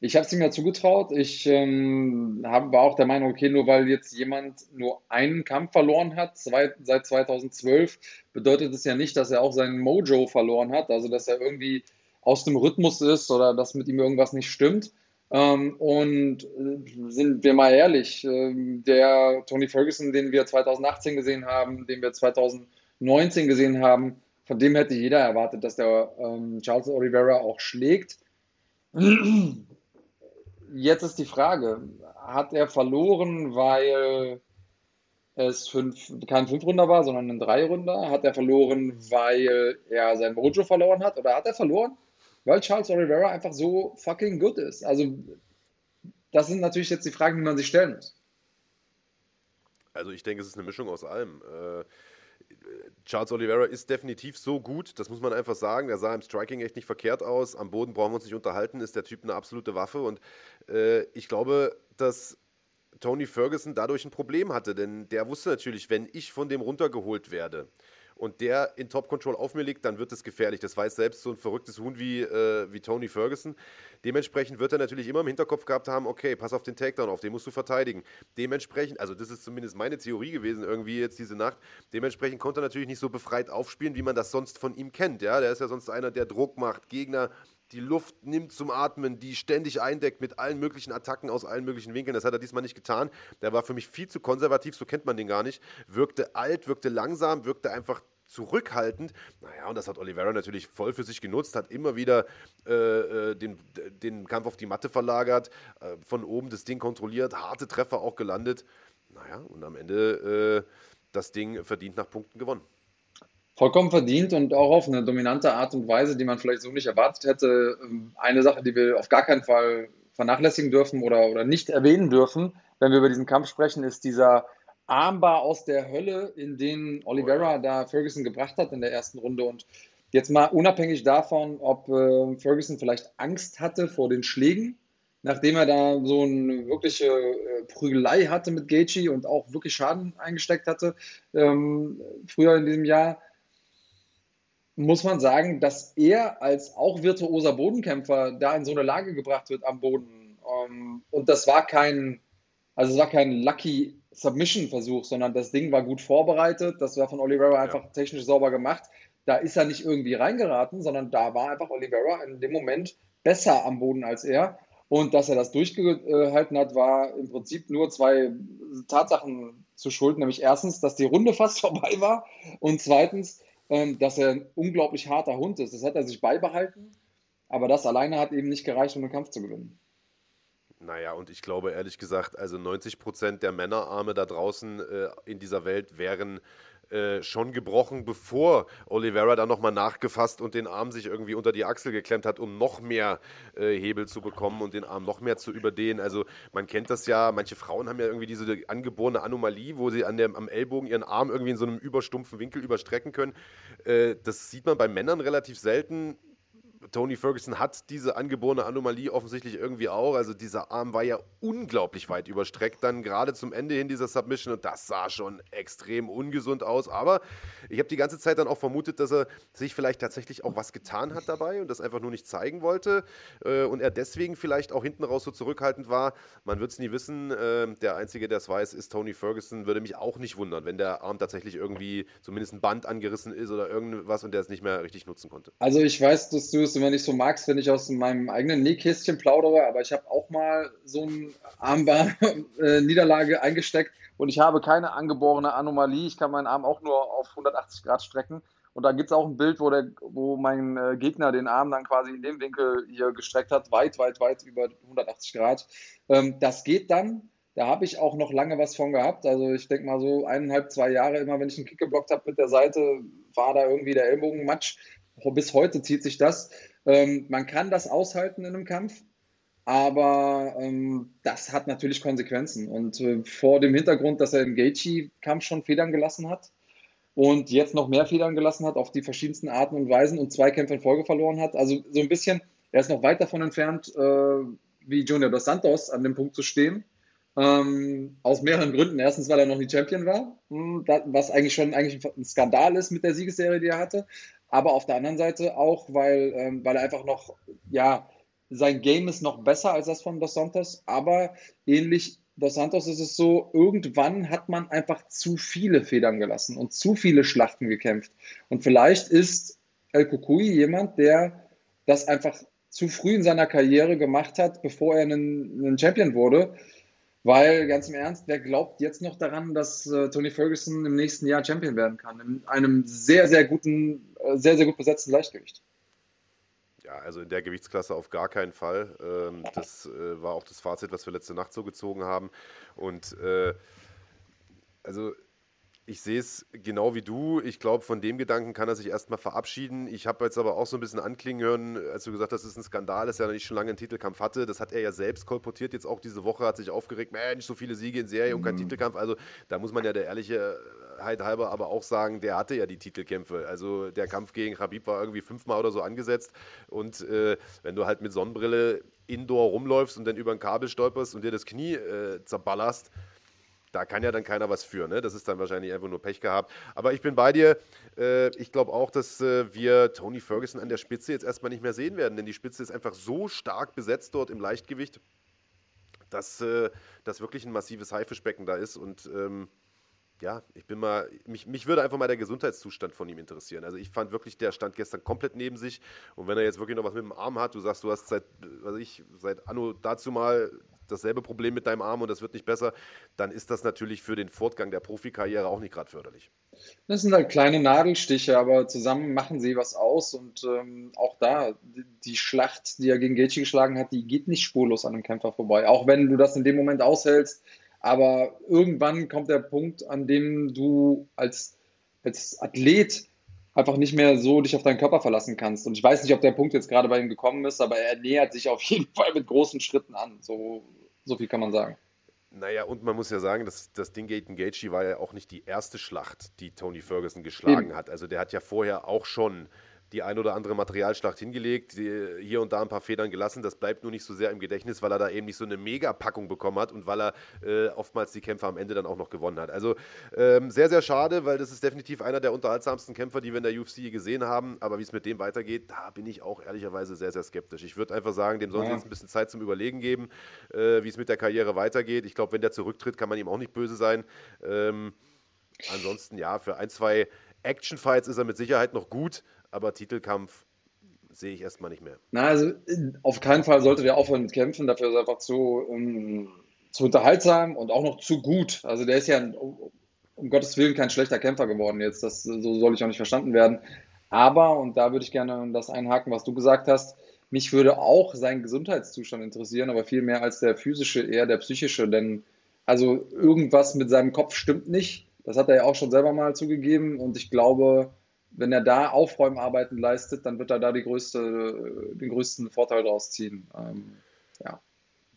Ich habe es ihm ja zugetraut. Ich ähm, hab, war auch der Meinung, okay, nur weil jetzt jemand nur einen Kampf verloren hat zwei, seit 2012, bedeutet es ja nicht, dass er auch seinen Mojo verloren hat, also dass er irgendwie aus dem Rhythmus ist oder dass mit ihm irgendwas nicht stimmt. Ähm, und äh, sind wir mal ehrlich, äh, der Tony Ferguson, den wir 2018 gesehen haben, den wir 2019 gesehen haben, von dem hätte jeder erwartet, dass der ähm, Charles Oliveira auch schlägt. Jetzt ist die Frage, hat er verloren, weil es fünf, kein Fünf-Runder war, sondern ein Drei-Runder? Hat er verloren, weil er sein Mojo verloren hat? Oder hat er verloren, weil Charles Oliveira einfach so fucking good ist? Also, das sind natürlich jetzt die Fragen, die man sich stellen muss. Also, ich denke, es ist eine Mischung aus allem. Äh, Charles Oliveira ist definitiv so gut, das muss man einfach sagen. Er sah im Striking echt nicht verkehrt aus. Am Boden brauchen wir uns nicht unterhalten, ist der Typ eine absolute Waffe. Und äh, ich glaube, dass Tony Ferguson dadurch ein Problem hatte, denn der wusste natürlich, wenn ich von dem runtergeholt werde, und der in Top Control auf mir liegt, dann wird es gefährlich. Das weiß selbst so ein verrücktes Huhn wie, äh, wie Tony Ferguson. Dementsprechend wird er natürlich immer im Hinterkopf gehabt haben, okay, pass auf den Takedown auf, den musst du verteidigen. Dementsprechend, also das ist zumindest meine Theorie gewesen, irgendwie jetzt diese Nacht, dementsprechend konnte er natürlich nicht so befreit aufspielen, wie man das sonst von ihm kennt. Ja? Der ist ja sonst einer, der Druck macht, Gegner die Luft nimmt zum Atmen, die ständig eindeckt mit allen möglichen Attacken aus allen möglichen Winkeln. Das hat er diesmal nicht getan. Der war für mich viel zu konservativ, so kennt man den gar nicht. Wirkte alt, wirkte langsam, wirkte einfach zurückhaltend. Naja, und das hat Oliveira natürlich voll für sich genutzt, hat immer wieder äh, äh, den, den Kampf auf die Matte verlagert, äh, von oben das Ding kontrolliert, harte Treffer auch gelandet. Naja, und am Ende äh, das Ding verdient nach Punkten gewonnen. Vollkommen verdient und auch auf eine dominante Art und Weise, die man vielleicht so nicht erwartet hätte. Ähm, eine Sache, die wir auf gar keinen Fall vernachlässigen dürfen oder, oder nicht erwähnen dürfen, wenn wir über diesen Kampf sprechen, ist dieser Armbar aus der Hölle, in den Oliveira da Ferguson gebracht hat in der ersten Runde. Und jetzt mal unabhängig davon, ob äh, Ferguson vielleicht Angst hatte vor den Schlägen, nachdem er da so eine wirkliche äh, Prügelei hatte mit Gaethje und auch wirklich Schaden eingesteckt hatte ähm, früher in diesem Jahr, muss man sagen, dass er als auch virtuoser Bodenkämpfer da in so eine Lage gebracht wird am Boden. Ähm, und das war kein, also es war kein Lucky Submission-Versuch, sondern das Ding war gut vorbereitet. Das war von Oliveira einfach ja. technisch sauber gemacht. Da ist er nicht irgendwie reingeraten, sondern da war einfach Oliveira in dem Moment besser am Boden als er. Und dass er das durchgehalten hat, war im Prinzip nur zwei Tatsachen zu schulden. Nämlich erstens, dass die Runde fast vorbei war und zweitens, dass er ein unglaublich harter Hund ist. Das hat er sich beibehalten, aber das alleine hat eben nicht gereicht, um den Kampf zu gewinnen. Naja, und ich glaube ehrlich gesagt, also 90 Prozent der Männerarme da draußen äh, in dieser Welt wären äh, schon gebrochen, bevor Oliveira dann nochmal nachgefasst und den Arm sich irgendwie unter die Achsel geklemmt hat, um noch mehr äh, Hebel zu bekommen und den Arm noch mehr zu überdehnen. Also man kennt das ja, manche Frauen haben ja irgendwie diese angeborene Anomalie, wo sie an der, am Ellbogen ihren Arm irgendwie in so einem überstumpfen Winkel überstrecken können. Äh, das sieht man bei Männern relativ selten Tony Ferguson hat diese angeborene Anomalie offensichtlich irgendwie auch. Also dieser Arm war ja unglaublich weit überstreckt, dann gerade zum Ende hin dieser Submission und das sah schon extrem ungesund aus. Aber ich habe die ganze Zeit dann auch vermutet, dass er sich vielleicht tatsächlich auch was getan hat dabei und das einfach nur nicht zeigen wollte äh, und er deswegen vielleicht auch hinten raus so zurückhaltend war. Man wird es nie wissen. Äh, der Einzige, der es weiß, ist Tony Ferguson. Würde mich auch nicht wundern, wenn der Arm tatsächlich irgendwie zumindest ein Band angerissen ist oder irgendwas und der es nicht mehr richtig nutzen konnte. Also ich weiß, dass du es immer nicht so magst, wenn ich aus meinem eigenen Nähkästchen plaudere, aber ich habe auch mal so eine Armbar-Niederlage äh, eingesteckt und ich habe keine angeborene Anomalie. Ich kann meinen Arm auch nur auf 180 Grad strecken. Und da gibt es auch ein Bild, wo, der, wo mein äh, Gegner den Arm dann quasi in dem Winkel hier gestreckt hat, weit, weit, weit über 180 Grad. Ähm, das geht dann. Da habe ich auch noch lange was von gehabt. Also ich denke mal so eineinhalb, zwei Jahre, immer wenn ich einen Kick geblockt habe mit der Seite, war da irgendwie der Ellbogenmatsch. Bis heute zieht sich das. Ähm, man kann das aushalten in einem Kampf, aber ähm, das hat natürlich Konsequenzen. Und äh, vor dem Hintergrund, dass er im Gaethje-Kampf schon Federn gelassen hat und jetzt noch mehr Federn gelassen hat auf die verschiedensten Arten und Weisen und zwei Kämpfe in Folge verloren hat, also so ein bisschen, er ist noch weit davon entfernt, äh, wie Junior dos Santos an dem Punkt zu stehen. Ähm, aus mehreren Gründen. Erstens, weil er noch nie Champion war, hm, was eigentlich schon eigentlich ein Skandal ist mit der Siegesserie, die er hatte aber auf der anderen Seite auch, weil, ähm, weil er einfach noch, ja, sein Game ist noch besser als das von Dos Santos, aber ähnlich Dos Santos ist es so, irgendwann hat man einfach zu viele Federn gelassen und zu viele Schlachten gekämpft. Und vielleicht ist El Kukui jemand, der das einfach zu früh in seiner Karriere gemacht hat, bevor er ein Champion wurde. Weil, ganz im Ernst, wer glaubt jetzt noch daran, dass äh, Tony Ferguson im nächsten Jahr Champion werden kann? In einem sehr, sehr guten, äh, sehr, sehr gut besetzten Leichtgewicht. Ja, also in der Gewichtsklasse auf gar keinen Fall. Ähm, das äh, war auch das Fazit, was wir letzte Nacht so gezogen haben. Und äh, also ich sehe es genau wie du. Ich glaube, von dem Gedanken kann er sich erstmal verabschieden. Ich habe jetzt aber auch so ein bisschen anklingen hören, als du gesagt hast, das ist ein Skandal, dass er nicht schon lange einen Titelkampf hatte. Das hat er ja selbst kolportiert jetzt auch diese Woche, hat sich aufgeregt, Mensch, so viele Siege in Serie und kein mhm. Titelkampf. Also da muss man ja der Ehrlichkeit halber aber auch sagen, der hatte ja die Titelkämpfe. Also der Kampf gegen Khabib war irgendwie fünfmal oder so angesetzt. Und äh, wenn du halt mit Sonnenbrille indoor rumläufst und dann über ein Kabel stolperst und dir das Knie äh, zerballerst, da kann ja dann keiner was für. Ne? Das ist dann wahrscheinlich einfach nur Pech gehabt. Aber ich bin bei dir. Äh, ich glaube auch, dass äh, wir Tony Ferguson an der Spitze jetzt erstmal nicht mehr sehen werden, denn die Spitze ist einfach so stark besetzt dort im Leichtgewicht, dass äh, das wirklich ein massives Haifischbecken da ist. Und ähm, ja, ich bin mal, mich, mich würde einfach mal der Gesundheitszustand von ihm interessieren. Also ich fand wirklich, der stand gestern komplett neben sich. Und wenn er jetzt wirklich noch was mit dem Arm hat, du sagst, du hast seit, was ich, seit Anno dazu mal dasselbe Problem mit deinem Arm und das wird nicht besser, dann ist das natürlich für den Fortgang der Profikarriere auch nicht gerade förderlich. Das sind halt kleine Nadelstiche, aber zusammen machen sie was aus und ähm, auch da, die Schlacht, die er gegen Gaethje geschlagen hat, die geht nicht spurlos an dem Kämpfer vorbei. Auch wenn du das in dem Moment aushältst, aber irgendwann kommt der Punkt, an dem du als, als Athlet einfach nicht mehr so dich auf deinen Körper verlassen kannst. Und ich weiß nicht, ob der Punkt jetzt gerade bei ihm gekommen ist, aber er nähert sich auf jeden Fall mit großen Schritten an. So, so viel kann man sagen. Naja, und man muss ja sagen, das, das Ding gegen Gaethje war ja auch nicht die erste Schlacht, die Tony Ferguson geschlagen Eben. hat. Also der hat ja vorher auch schon die ein oder andere Materialschlacht hingelegt, hier und da ein paar Federn gelassen. Das bleibt nur nicht so sehr im Gedächtnis, weil er da eben nicht so eine Mega-Packung bekommen hat und weil er äh, oftmals die Kämpfe am Ende dann auch noch gewonnen hat. Also ähm, sehr, sehr schade, weil das ist definitiv einer der unterhaltsamsten Kämpfer, die wir in der UFC gesehen haben. Aber wie es mit dem weitergeht, da bin ich auch ehrlicherweise sehr, sehr skeptisch. Ich würde einfach sagen, dem sollen sie ja. jetzt ein bisschen Zeit zum Überlegen geben, äh, wie es mit der Karriere weitergeht. Ich glaube, wenn der zurücktritt, kann man ihm auch nicht böse sein. Ähm, ansonsten, ja, für ein, zwei Action-Fights ist er mit Sicherheit noch gut aber Titelkampf sehe ich erstmal nicht mehr. Na, also auf keinen Fall sollte der aufhören mit Kämpfen, dafür ist er einfach zu, ähm, zu unterhaltsam und auch noch zu gut. Also der ist ja um, um Gottes Willen kein schlechter Kämpfer geworden jetzt, das so soll ich auch nicht verstanden werden. Aber, und da würde ich gerne das einhaken, was du gesagt hast, mich würde auch sein Gesundheitszustand interessieren, aber viel mehr als der physische, eher der psychische, denn also irgendwas mit seinem Kopf stimmt nicht. Das hat er ja auch schon selber mal zugegeben und ich glaube, wenn er da Aufräumarbeiten leistet, dann wird er da größte, den größten Vorteil daraus ziehen. Ähm, ja.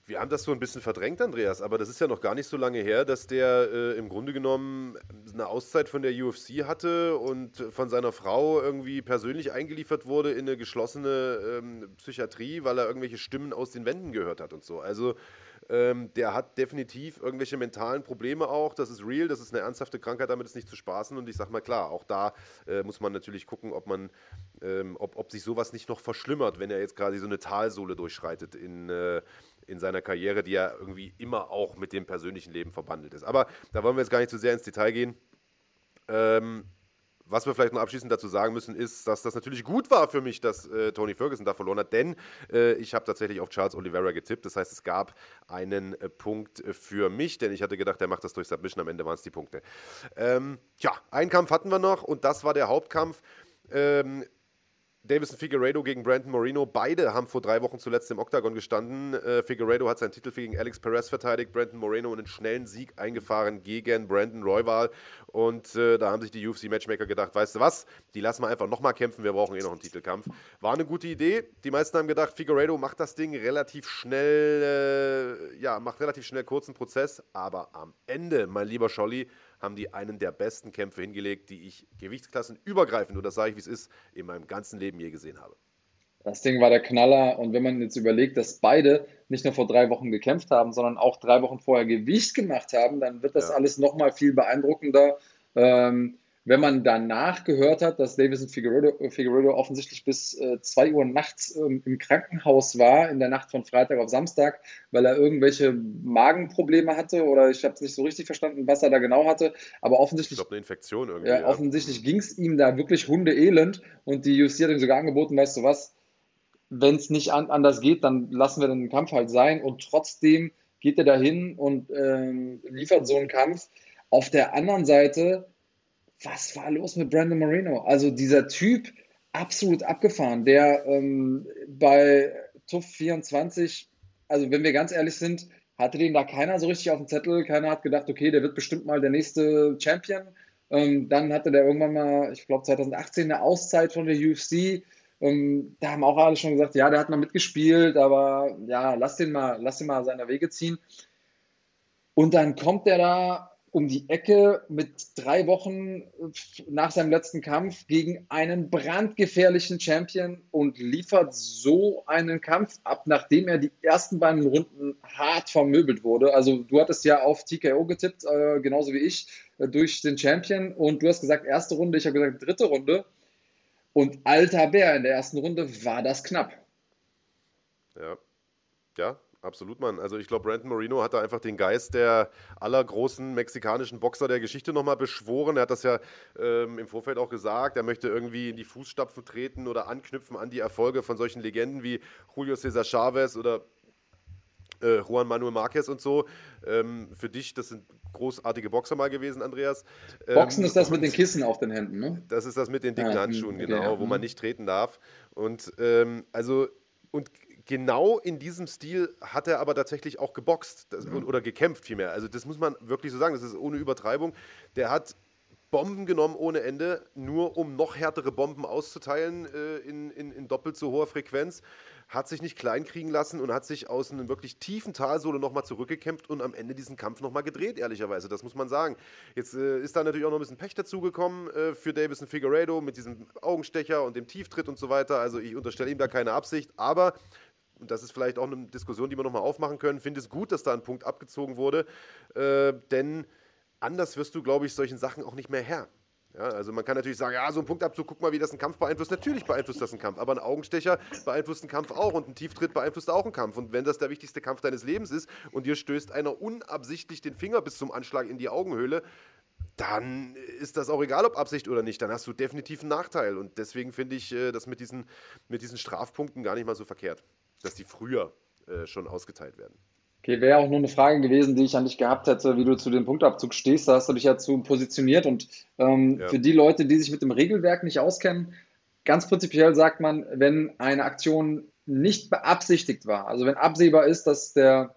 Wir haben das so ein bisschen verdrängt, Andreas, aber das ist ja noch gar nicht so lange her, dass der äh, im Grunde genommen eine Auszeit von der UFC hatte und von seiner Frau irgendwie persönlich eingeliefert wurde in eine geschlossene ähm, Psychiatrie, weil er irgendwelche Stimmen aus den Wänden gehört hat und so. Also ähm, der hat definitiv irgendwelche mentalen Probleme auch. Das ist real, das ist eine ernsthafte Krankheit, damit ist nicht zu spaßen. Und ich sag mal klar, auch da äh, muss man natürlich gucken, ob man, ähm, ob, ob sich sowas nicht noch verschlimmert, wenn er jetzt gerade so eine Talsohle durchschreitet in, äh, in seiner Karriere, die ja irgendwie immer auch mit dem persönlichen Leben verbandelt ist. Aber da wollen wir jetzt gar nicht zu sehr ins Detail gehen. Ähm, was wir vielleicht noch abschließend dazu sagen müssen, ist, dass das natürlich gut war für mich, dass äh, Tony Ferguson da verloren hat, denn äh, ich habe tatsächlich auf Charles Oliveira getippt. Das heißt, es gab einen äh, Punkt für mich, denn ich hatte gedacht, er macht das durch Submission. Am Ende waren es die Punkte. Ähm, tja, einen Kampf hatten wir noch und das war der Hauptkampf. Ähm, Davison Figueiredo gegen Brandon Moreno. Beide haben vor drei Wochen zuletzt im Octagon gestanden. Äh, Figueiredo hat seinen Titel gegen Alex Perez verteidigt, Brandon Moreno einen schnellen Sieg eingefahren gegen Brandon Royval. Und äh, da haben sich die UFC-Matchmaker gedacht, weißt du was, die lassen wir einfach nochmal kämpfen, wir brauchen eh noch einen Titelkampf. War eine gute Idee. Die meisten haben gedacht, Figueiredo macht das Ding relativ schnell, äh, ja, macht relativ schnell kurzen Prozess. Aber am Ende, mein lieber Scholli, haben die einen der besten Kämpfe hingelegt, die ich gewichtsklassenübergreifend, das sage ich wie es ist, in meinem ganzen Leben je gesehen habe. Das Ding war der Knaller und wenn man jetzt überlegt, dass beide nicht nur vor drei Wochen gekämpft haben, sondern auch drei Wochen vorher Gewicht gemacht haben, dann wird das ja. alles nochmal viel beeindruckender. Ähm, wenn man danach gehört hat, dass Davison Figueredo, Figueredo offensichtlich bis äh, 2 Uhr nachts ähm, im Krankenhaus war, in der Nacht von Freitag auf Samstag, weil er irgendwelche Magenprobleme hatte oder ich habe es nicht so richtig verstanden, was er da genau hatte, aber offensichtlich. Ich glaube, eine Infektion irgendwie. Ja, ja. offensichtlich ging es ihm da wirklich hundeelend und die UFC hat ihm sogar angeboten, weißt du was, wenn es nicht an, anders geht, dann lassen wir den Kampf halt sein und trotzdem geht er dahin und ähm, liefert so einen Kampf. Auf der anderen Seite was war los mit Brandon Moreno? Also dieser Typ, absolut abgefahren, der ähm, bei TUF 24, also wenn wir ganz ehrlich sind, hatte den da keiner so richtig auf dem Zettel. Keiner hat gedacht, okay, der wird bestimmt mal der nächste Champion. Ähm, dann hatte der irgendwann mal, ich glaube 2018, eine Auszeit von der UFC. Ähm, da haben auch alle schon gesagt, ja, der hat mal mitgespielt, aber ja, lass den mal, lass den mal seiner Wege ziehen. Und dann kommt der da um die Ecke mit drei Wochen nach seinem letzten Kampf gegen einen brandgefährlichen Champion und liefert so einen Kampf ab, nachdem er die ersten beiden Runden hart vermöbelt wurde. Also du hattest ja auf TKO getippt, äh, genauso wie ich, äh, durch den Champion und du hast gesagt erste Runde, ich habe gesagt dritte Runde. Und alter Bär, in der ersten Runde war das knapp. Ja, ja, Absolut, Mann. Also ich glaube, Brandon Moreno hat da einfach den Geist der aller großen mexikanischen Boxer der Geschichte nochmal beschworen. Er hat das ja ähm, im Vorfeld auch gesagt. Er möchte irgendwie in die Fußstapfen treten oder anknüpfen an die Erfolge von solchen Legenden wie Julio Cesar Chavez oder äh, Juan Manuel Marquez und so. Ähm, für dich, das sind großartige Boxer mal gewesen, Andreas. Ähm, Boxen ist das mit den Kissen auf den Händen, ne? Das ist das mit den dicken ja, Handschuhen, genau, wo man nicht treten darf. Und ähm, also und genau in diesem Stil hat er aber tatsächlich auch geboxt das, mhm. oder gekämpft vielmehr. Also das muss man wirklich so sagen, das ist ohne Übertreibung. Der hat Bomben genommen ohne Ende, nur um noch härtere Bomben auszuteilen äh, in, in, in, doppelt so hoher Frequenz. Hat sich nicht kleinkriegen lassen und hat sich aus einem wirklich tiefen Talsohle nochmal zurückgekämpft und am Ende diesen Kampf nochmal gedreht, ehrlicherweise. Das muss man sagen. Jetzt äh, ist da natürlich auch noch ein bisschen Pech dazugekommen äh, für Davison Figueredo mit diesem Augenstecher und dem Tieftritt und so weiter. Also ich unterstelle ihm da keine Absicht, aber und das ist vielleicht auch eine Diskussion, die wir nochmal aufmachen können, finde es gut, dass da ein Punkt abgezogen wurde, äh, denn anders wirst du, glaube ich, solchen Sachen auch nicht mehr Herr. Ja, also man kann natürlich sagen, ja, so ein Punktabzug, guck mal, wie das einen Kampf beeinflusst. Natürlich beeinflusst das einen Kampf, aber ein Augenstecher beeinflusst einen Kampf auch und ein Tieftritt beeinflusst auch einen Kampf. Und wenn das der wichtigste Kampf deines Lebens ist und dir stößt einer unabsichtlich den Finger bis zum Anschlag in die Augenhöhle, dann ist das auch egal, ob Absicht oder nicht. Dann hast du definitiv einen Nachteil. Und deswegen finde ich äh, das mit diesen, mit diesen Strafpunkten gar nicht mal so verkehrt dass die früher äh, schon ausgeteilt werden. Okay, wäre auch nur eine Frage gewesen, die ich an dich gehabt hätte, wie du zu dem Punktabzug stehst. Da hast du dich ja zu positioniert. Und ähm, ja. für die Leute, die sich mit dem Regelwerk nicht auskennen, ganz prinzipiell sagt man, wenn eine Aktion nicht beabsichtigt war, also wenn absehbar ist, dass der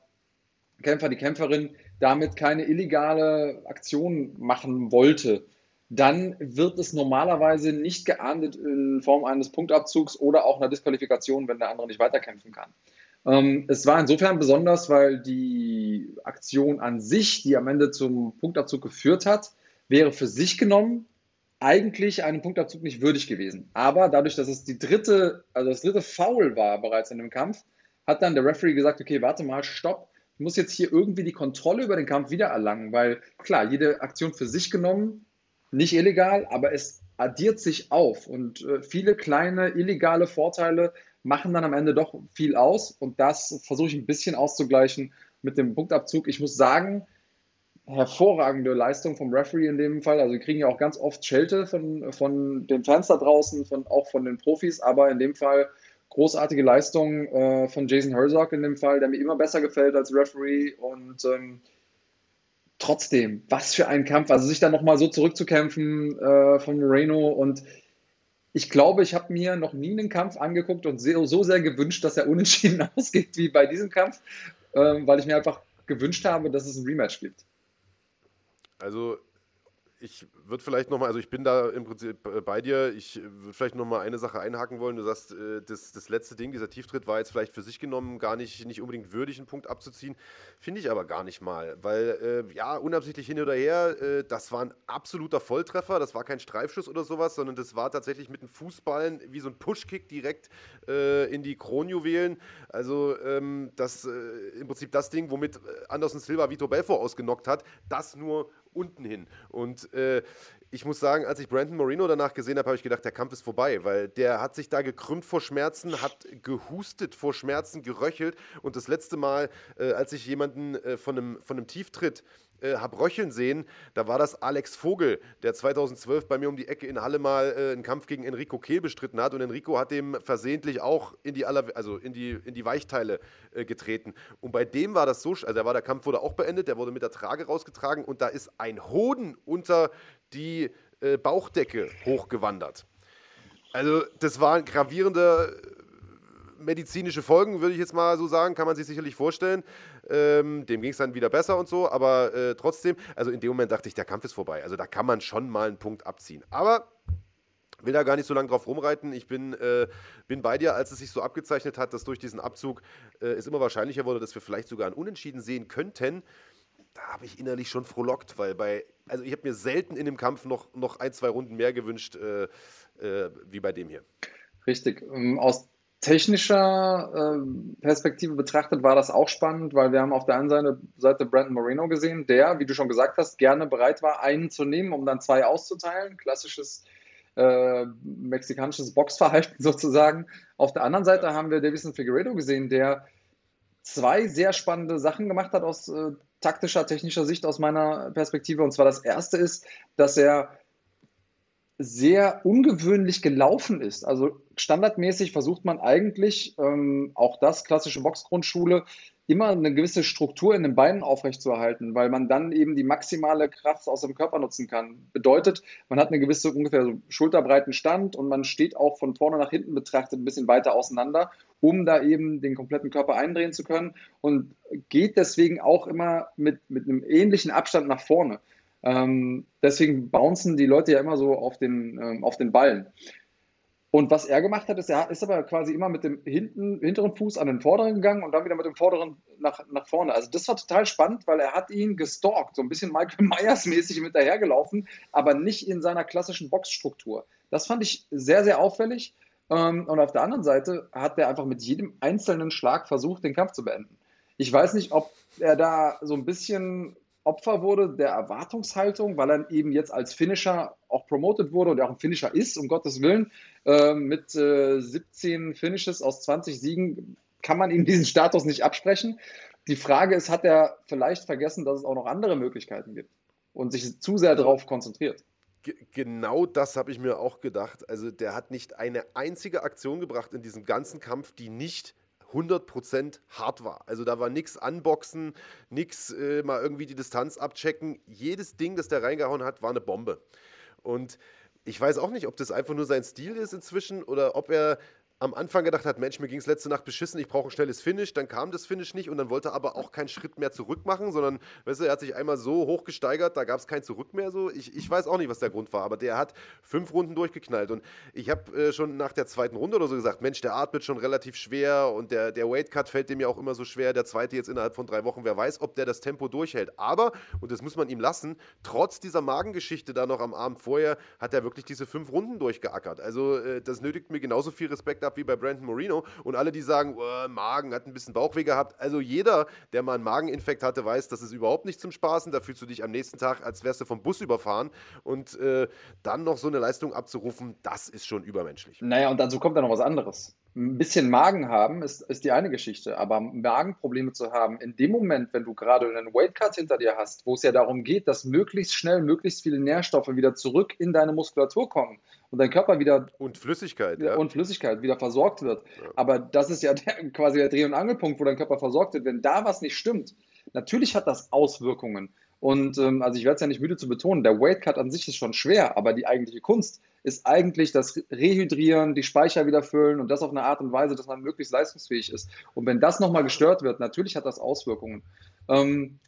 Kämpfer, die Kämpferin damit keine illegale Aktion machen wollte, dann wird es normalerweise nicht geahndet in Form eines Punktabzugs oder auch einer Disqualifikation, wenn der andere nicht weiterkämpfen kann. Ähm, es war insofern besonders, weil die Aktion an sich, die am Ende zum Punktabzug geführt hat, wäre für sich genommen eigentlich einem Punktabzug nicht würdig gewesen. Aber dadurch, dass es die dritte, also das dritte Foul war bereits in dem Kampf, hat dann der Referee gesagt, okay, warte mal, stopp, ich muss jetzt hier irgendwie die Kontrolle über den Kampf wieder erlangen, weil klar, jede Aktion für sich genommen nicht illegal, aber es addiert sich auf und äh, viele kleine illegale Vorteile machen dann am Ende doch viel aus und das versuche ich ein bisschen auszugleichen mit dem Punktabzug. Ich muss sagen, hervorragende Leistung vom Referee in dem Fall. Also wir kriegen ja auch ganz oft Schelte von, von den Fans da draußen, von, auch von den Profis, aber in dem Fall großartige Leistung äh, von Jason Herzog in dem Fall, der mir immer besser gefällt als Referee und ähm, trotzdem, was für ein Kampf. Also sich da nochmal so zurückzukämpfen äh, von Moreno und ich glaube, ich habe mir noch nie einen Kampf angeguckt und so sehr gewünscht, dass er unentschieden ausgeht wie bei diesem Kampf, äh, weil ich mir einfach gewünscht habe, dass es ein Rematch gibt. Also ich würde vielleicht nochmal, also ich bin da im Prinzip bei dir, ich würde vielleicht nochmal eine Sache einhaken wollen. Du sagst, äh, das, das letzte Ding, dieser Tieftritt war jetzt vielleicht für sich genommen gar nicht, nicht unbedingt würdig, einen Punkt abzuziehen. Finde ich aber gar nicht mal, weil äh, ja, unabsichtlich hin oder her, äh, das war ein absoluter Volltreffer, das war kein Streifschuss oder sowas, sondern das war tatsächlich mit einem Fußballen wie so ein Pushkick direkt in die Kronjuwelen. Also ähm, das im Prinzip das Ding, womit Anderson Silva Vitor Belfort ausgenockt hat, das nur unten hin. Und äh, ich muss sagen, als ich Brandon Moreno danach gesehen habe, habe ich gedacht, der Kampf ist vorbei, weil der hat sich da gekrümmt vor Schmerzen, hat gehustet vor Schmerzen, geröchelt. Und das letzte Mal, äh, als ich jemanden äh, von, einem, von einem Tieftritt äh, habe röcheln sehen, da war das Alex Vogel, der 2012 bei mir um die Ecke in Halle mal äh, einen Kampf gegen Enrico Kehl bestritten hat und Enrico hat dem versehentlich auch in die, aller, also in die, in die Weichteile äh, getreten. Und bei dem war das so, also da war der Kampf wurde auch beendet, der wurde mit der Trage rausgetragen und da ist ein Hoden unter die äh, Bauchdecke hochgewandert. Also das war ein gravierender medizinische Folgen, würde ich jetzt mal so sagen, kann man sich sicherlich vorstellen. Ähm, dem ging es dann wieder besser und so, aber äh, trotzdem, also in dem Moment dachte ich, der Kampf ist vorbei. Also da kann man schon mal einen Punkt abziehen. Aber will da gar nicht so lange drauf rumreiten. Ich bin, äh, bin bei dir, als es sich so abgezeichnet hat, dass durch diesen Abzug äh, es immer wahrscheinlicher wurde, dass wir vielleicht sogar einen Unentschieden sehen könnten. Da habe ich innerlich schon frohlockt, weil bei, also ich habe mir selten in dem Kampf noch, noch ein, zwei Runden mehr gewünscht, äh, äh wie bei dem hier. Richtig. Ähm, aus technischer äh, Perspektive betrachtet war das auch spannend, weil wir haben auf der einen Seite, Seite Brandon Moreno gesehen, der, wie du schon gesagt hast, gerne bereit war, einen zu nehmen, um dann zwei auszuteilen. Klassisches äh, mexikanisches Boxverhalten sozusagen. Auf der anderen Seite haben wir Davison Figueredo gesehen, der zwei sehr spannende Sachen gemacht hat aus äh, taktischer, technischer Sicht aus meiner Perspektive. Und zwar das erste ist, dass er sehr ungewöhnlich gelaufen ist. Also standardmäßig versucht man eigentlich, ähm, auch das klassische Boxgrundschule, immer eine gewisse Struktur in den Beinen aufrechtzuerhalten, weil man dann eben die maximale Kraft aus dem Körper nutzen kann. Bedeutet, man hat eine gewisse ungefähr so schulterbreiten Stand und man steht auch von vorne nach hinten betrachtet ein bisschen weiter auseinander, um da eben den kompletten Körper eindrehen zu können und geht deswegen auch immer mit, mit einem ähnlichen Abstand nach vorne. Ähm, deswegen bouncen die Leute ja immer so auf den, ähm, auf den Ballen. Und was er gemacht hat, ist, er ist aber quasi immer mit dem hinten, hinteren Fuß an den vorderen gegangen und dann wieder mit dem vorderen nach, nach vorne. Also das war total spannend, weil er hat ihn gestalkt, so ein bisschen Michael Myers mäßig mit dahergelaufen, aber nicht in seiner klassischen Boxstruktur. Das fand ich sehr, sehr auffällig. Ähm, und auf der anderen Seite hat er einfach mit jedem einzelnen Schlag versucht, den Kampf zu beenden. Ich weiß nicht, ob er da so ein bisschen Opfer wurde der Erwartungshaltung, weil er eben jetzt als Finisher auch promoted wurde und er auch ein Finisher ist, um Gottes Willen. Äh, mit äh, 17 Finishes aus 20 Siegen kann man ihm diesen Status nicht absprechen. Die Frage ist, hat er vielleicht vergessen, dass es auch noch andere Möglichkeiten gibt und sich zu sehr darauf konzentriert? genau das habe ich mir auch gedacht. Also der hat nicht eine einzige Aktion gebracht in diesem ganzen Kampf, die nicht 100% hart war. Also da war nichts anboxen, nichts äh, mal irgendwie die Distanz abchecken. Jedes Ding, das der reingehauen hat, war eine Bombe. Und ich weiß auch nicht, ob das einfach nur sein Stil ist inzwischen oder ob er am Anfang gedacht hat, Mensch, mir ging es letzte Nacht beschissen, ich brauche ein schnelles Finish, dann kam das Finish nicht und dann wollte er aber auch keinen Schritt mehr zurück machen, sondern, weißt du, er hat sich einmal so hoch gesteigert, da gab es kein Zurück mehr so. Ich, ich weiß auch nicht, was der Grund war, aber der hat fünf Runden durchgeknallt und ich habe äh, schon nach der zweiten Runde oder so gesagt, Mensch, der atmet schon relativ schwer und der, der Weight Cut fällt dem ja auch immer so schwer, der zweite jetzt innerhalb von drei Wochen, wer weiß, ob der das Tempo durchhält. Aber, und das muss man ihm lassen, trotz dieser Magengeschichte da noch am Abend vorher, hat er wirklich diese fünf Runden durchgeackert. Also äh, das nötigt mir genauso viel Respekt ab wie bei Brandon Moreno. Und alle, die sagen, oh, Magen, hat ein bisschen Bauchweh gehabt. Also jeder, der mal einen Mageninfekt hatte, weiß, das ist überhaupt nicht zum Spaßen. Da fühlst du dich am nächsten Tag, als wärst du vom Bus überfahren. Und äh, dann noch so eine Leistung abzurufen, das ist schon übermenschlich. Naja, und dazu kommt dann noch was anderes. Ein bisschen Magen haben ist, ist die eine Geschichte, aber Magenprobleme zu haben, in dem Moment, wenn du gerade einen Weightcut hinter dir hast, wo es ja darum geht, dass möglichst schnell möglichst viele Nährstoffe wieder zurück in deine Muskulatur kommen und dein Körper wieder und Flüssigkeit ja. und Flüssigkeit wieder versorgt wird. Ja. Aber das ist ja der, quasi der Dreh- und Angelpunkt, wo dein Körper versorgt wird. Wenn da was nicht stimmt, natürlich hat das Auswirkungen. Und ähm, also ich werde es ja nicht müde zu betonen, der Weight Cut an sich ist schon schwer, aber die eigentliche Kunst ist eigentlich das Rehydrieren, die Speicher wieder füllen und das auf eine Art und Weise, dass man möglichst leistungsfähig ist. Und wenn das nochmal gestört wird, natürlich hat das Auswirkungen. Ähm,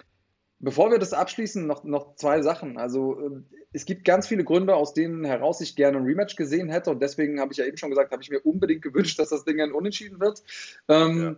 bevor wir das abschließen, noch, noch zwei Sachen. Also äh, es gibt ganz viele Gründe, aus denen heraus ich gerne ein Rematch gesehen hätte und deswegen habe ich ja eben schon gesagt, habe ich mir unbedingt gewünscht, dass das Ding ein Unentschieden wird. Ähm, ja.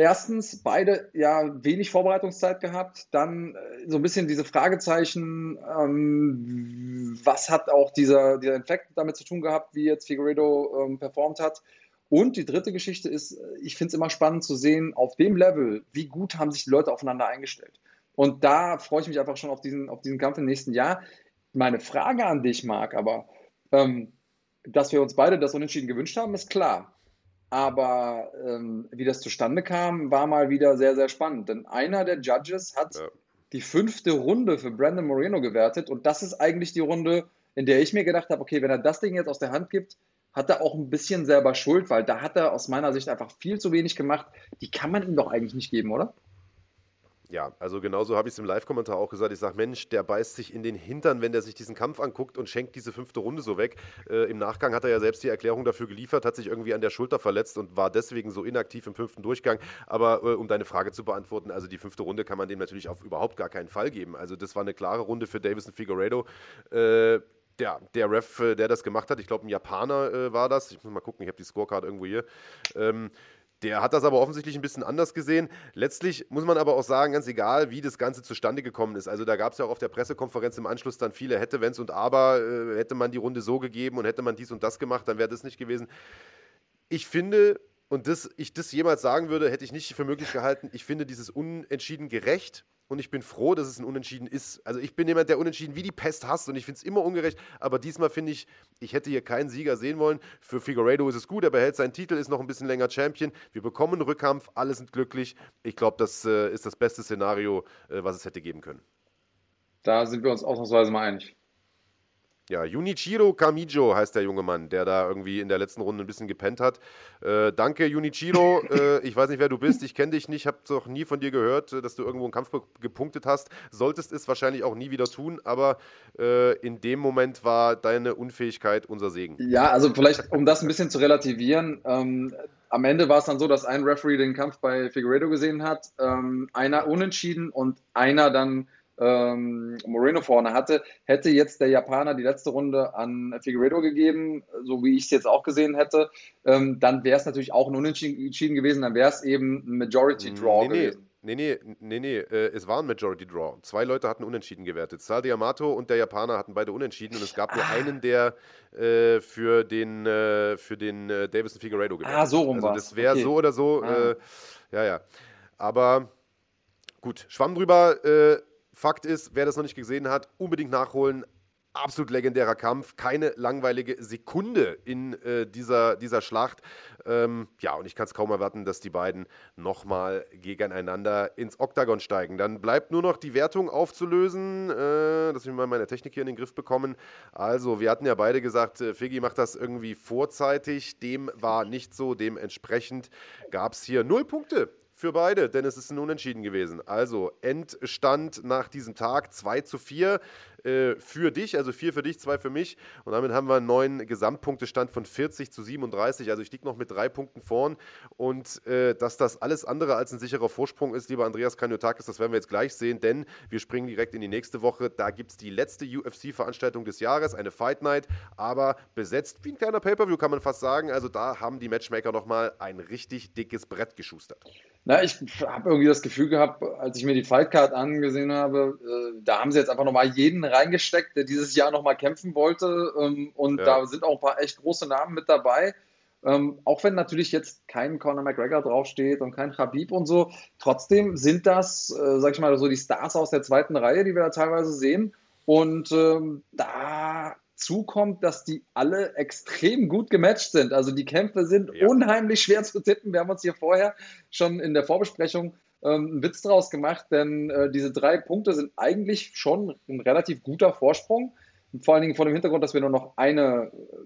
Erstens, beide ja wenig Vorbereitungszeit gehabt. Dann äh, so ein bisschen diese Fragezeichen, ähm, was hat auch dieser, dieser Infekt damit zu tun gehabt, wie jetzt Figueredo ähm, performt hat. Und die dritte Geschichte ist, äh, ich finde es immer spannend zu sehen, auf dem Level, wie gut haben sich die Leute aufeinander eingestellt. Und da freue ich mich einfach schon auf diesen, auf diesen Kampf im nächsten Jahr. Meine Frage an dich, Marc, aber ähm, dass wir uns beide das Unentschieden gewünscht haben, ist klar. Aber ähm, wie das zustande kam, war mal wieder sehr, sehr spannend. Denn einer der Judges hat ja. die fünfte Runde für Brandon Moreno gewertet. Und das ist eigentlich die Runde, in der ich mir gedacht habe, okay, wenn er das Ding jetzt aus der Hand gibt, hat er auch ein bisschen selber Schuld, weil da hat er aus meiner Sicht einfach viel zu wenig gemacht. Die kann man ihm doch eigentlich nicht geben, oder? Ja, also genauso habe ich es im Live-Kommentar auch gesagt. Ich sage, Mensch, der beißt sich in den Hintern, wenn der sich diesen Kampf anguckt und schenkt diese fünfte Runde so weg. Äh, Im Nachgang hat er ja selbst die Erklärung dafür geliefert, hat sich irgendwie an der Schulter verletzt und war deswegen so inaktiv im fünften Durchgang. Aber äh, um deine Frage zu beantworten, also die fünfte Runde kann man dem natürlich auf überhaupt gar keinen Fall geben. Also das war eine klare Runde für Davison Figueredo. Äh, der, der Ref, äh, der das gemacht hat, ich glaube ein Japaner äh, war das. Ich muss mal gucken, ich habe die Scorecard irgendwo hier. Ähm, der hat das aber offensichtlich ein bisschen anders gesehen. Letztlich muss man aber auch sagen, ganz egal, wie das Ganze zustande gekommen ist. Also da gab es ja auch auf der Pressekonferenz im Anschluss dann viele hätte, wenns und aber, äh, hätte man die Runde so gegeben und hätte man dies und das gemacht, dann wäre das nicht gewesen. Ich finde, und dass ich das jemals sagen würde, hätte ich nicht für möglich gehalten, ich finde dieses Unentschieden gerecht und ich bin froh, dass es ein Unentschieden ist. Also ich bin jemand, der Unentschieden wie die Pest hasst und ich finde es immer ungerecht, aber diesmal finde ich, ich hätte hier keinen Sieger sehen wollen. Für Figueiredo ist es gut, er behält seinen Titel, ist noch ein bisschen länger Champion. Wir bekommen einen Rückkampf, alle sind glücklich. Ich glaube, das äh, ist das beste Szenario, äh, was es hätte geben können. Da sind wir uns ausnahmsweise mal einig. Ja, Junichiro Kamijo heißt der junge Mann, der da irgendwie in der letzten Runde ein bisschen gepennt hat. Äh, danke, Junichiro. äh, ich weiß nicht, wer du bist. Ich kenne dich nicht, habe doch nie von dir gehört, dass du irgendwo einen Kampf gepunktet hast. Solltest es wahrscheinlich auch nie wieder tun, aber äh, in dem Moment war deine Unfähigkeit unser Segen. Ja, also vielleicht, um das ein bisschen zu relativieren, ähm, am Ende war es dann so, dass ein Referee den Kampf bei Figueredo gesehen hat, ähm, einer unentschieden und einer dann ähm, Moreno vorne hatte, hätte jetzt der Japaner die letzte Runde an Figueredo gegeben, so wie ich es jetzt auch gesehen hätte, ähm, dann wäre es natürlich auch ein Unentschieden gewesen, dann wäre es eben ein Majority Draw nee, gewesen. Nee, nee, nee, nee, äh, es war ein Majority Draw. Zwei Leute hatten unentschieden gewertet. Sadi Yamato und der Japaner hatten beide unentschieden und es gab nur ah. einen, der äh, für den, äh, für den äh, Davison Figueredo gewertet hat. Ah, so rum Also das wäre okay. so oder so, ah. Äh, ja, ja. Aber gut, Schwamm drüber. Fakt ist, wer das noch nicht gesehen hat, unbedingt nachholen. Absolut legendärer Kampf, keine langweilige Sekunde in äh, dieser, dieser Schlacht. Ähm, ja, und ich kann es kaum erwarten, dass die beiden nochmal gegeneinander ins Oktagon steigen. Dann bleibt nur noch die Wertung aufzulösen, äh, dass wir mal meine Technik hier in den Griff bekommen. Also, wir hatten ja beide gesagt, äh, Figi macht das irgendwie vorzeitig. Dem war nicht so. Dementsprechend gab es hier null Punkte für beide, denn es ist ein Unentschieden gewesen. Also Endstand nach diesem Tag 2 zu 4 äh, für dich, also 4 für dich, 2 für mich. Und damit haben wir einen neuen Gesamtpunktestand von 40 zu 37. Also ich liege noch mit drei Punkten vorn. Und äh, dass das alles andere als ein sicherer Vorsprung ist, lieber Andreas Kanyotakis, das werden wir jetzt gleich sehen, denn wir springen direkt in die nächste Woche. Da gibt es die letzte UFC-Veranstaltung des Jahres, eine Fight Night, aber besetzt wie ein kleiner Pay-Per-View, kann man fast sagen. Also da haben die Matchmaker nochmal ein richtig dickes Brett geschustert. Na, ich habe irgendwie das Gefühl gehabt, als ich mir die Fightcard angesehen habe, äh, da haben sie jetzt einfach nochmal jeden reingesteckt, der dieses Jahr nochmal kämpfen wollte. Ähm, und ja. da sind auch ein paar echt große Namen mit dabei. Ähm, auch wenn natürlich jetzt kein Conor McGregor draufsteht und kein Khabib und so, trotzdem sind das, äh, sag ich mal, so die Stars aus der zweiten Reihe, die wir da teilweise sehen. Und ähm, da zukommt, dass die alle extrem gut gematcht sind. Also die Kämpfe sind ja. unheimlich schwer zu tippen. Wir haben uns hier vorher schon in der Vorbesprechung ähm, einen Witz draus gemacht, denn äh, diese drei Punkte sind eigentlich schon ein relativ guter Vorsprung. Vor allen Dingen vor dem Hintergrund, dass wir nur noch eine äh,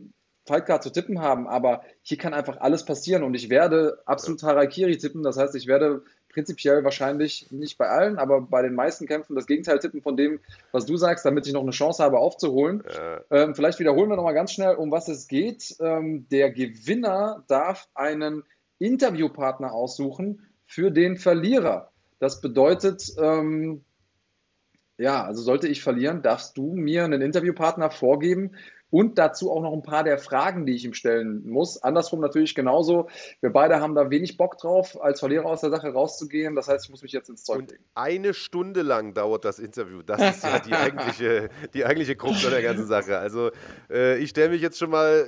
Fightcard zu tippen haben, aber hier kann einfach alles passieren und ich werde absolut Harakiri tippen. Das heißt, ich werde prinzipiell wahrscheinlich nicht bei allen, aber bei den meisten Kämpfen das Gegenteil tippen von dem, was du sagst, damit ich noch eine Chance habe aufzuholen. Ja. Ähm, vielleicht wiederholen wir nochmal ganz schnell, um was es geht. Ähm, der Gewinner darf einen Interviewpartner aussuchen für den Verlierer. Das bedeutet, ähm, ja, also sollte ich verlieren, darfst du mir einen Interviewpartner vorgeben, und dazu auch noch ein paar der Fragen, die ich ihm stellen muss. Andersrum natürlich genauso. Wir beide haben da wenig Bock drauf, als Verlierer aus der Sache rauszugehen. Das heißt, ich muss mich jetzt ins Zeug und legen. Eine Stunde lang dauert das Interview. Das ist ja die eigentliche, die eigentliche Krux an der ganzen Sache. Also äh, ich stelle mich jetzt schon mal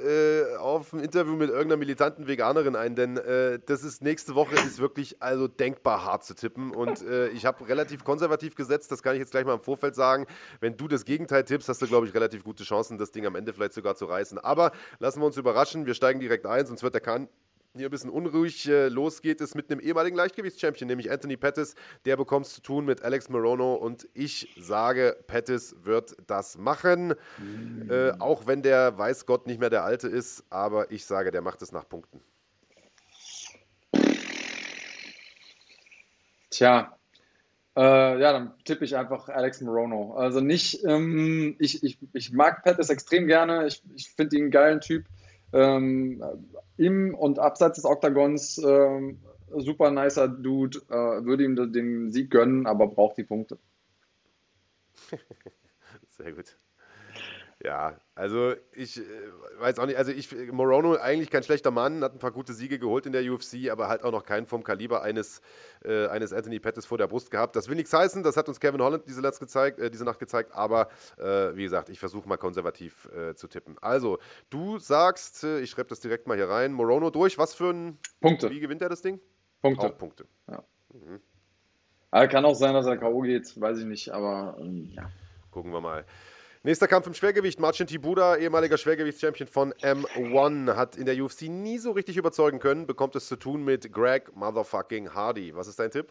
äh, auf ein Interview mit irgendeiner militanten Veganerin ein, denn äh, das ist nächste Woche ist wirklich also denkbar hart zu tippen. Und äh, ich habe relativ konservativ gesetzt, das kann ich jetzt gleich mal im Vorfeld sagen. Wenn du das Gegenteil tippst, hast du, glaube ich, relativ gute Chancen, das Ding am Ende vielleicht sogar zu reißen. Aber lassen wir uns überraschen. Wir steigen direkt ein, sonst wird der Kahn hier ein bisschen unruhig. Äh, los geht es mit einem ehemaligen Leichtgewichtschampion, nämlich Anthony Pettis. Der bekommt es zu tun mit Alex Morono und ich sage, Pettis wird das machen. Mhm. Äh, auch wenn der weiß Gott nicht mehr der Alte ist, aber ich sage, der macht es nach Punkten. Tja, äh, ja, dann tippe ich einfach Alex Morono. Also nicht, ähm, ich, ich, ich mag Pettis extrem gerne. Ich, ich finde ihn einen geilen Typ. Ähm, Im und abseits des Oktagons ähm, super nicer Dude. Äh, würde ihm den Sieg gönnen, aber braucht die Punkte. Sehr gut. Ja, also ich äh, weiß auch nicht, also ich, Morono eigentlich kein schlechter Mann, hat ein paar gute Siege geholt in der UFC, aber halt auch noch keinen vom Kaliber eines, äh, eines Anthony Pettis vor der Brust gehabt. Das will nichts heißen, das hat uns Kevin Holland diese, Nacht gezeigt, äh, diese Nacht gezeigt, aber äh, wie gesagt, ich versuche mal konservativ äh, zu tippen. Also, du sagst, ich schreibe das direkt mal hier rein, Morono durch, was für ein Punkte. Wie gewinnt er das Ding? Punkte. Auch Punkte. Ja. Mhm. Aber kann auch sein, dass er K.O. geht, weiß ich nicht, aber ähm, ja. Gucken wir mal. Nächster Kampf im Schwergewicht. Marcin Tibuda, ehemaliger Schwergewichtschampion von M1, hat in der UFC nie so richtig überzeugen können, bekommt es zu tun mit Greg Motherfucking Hardy. Was ist dein Tipp?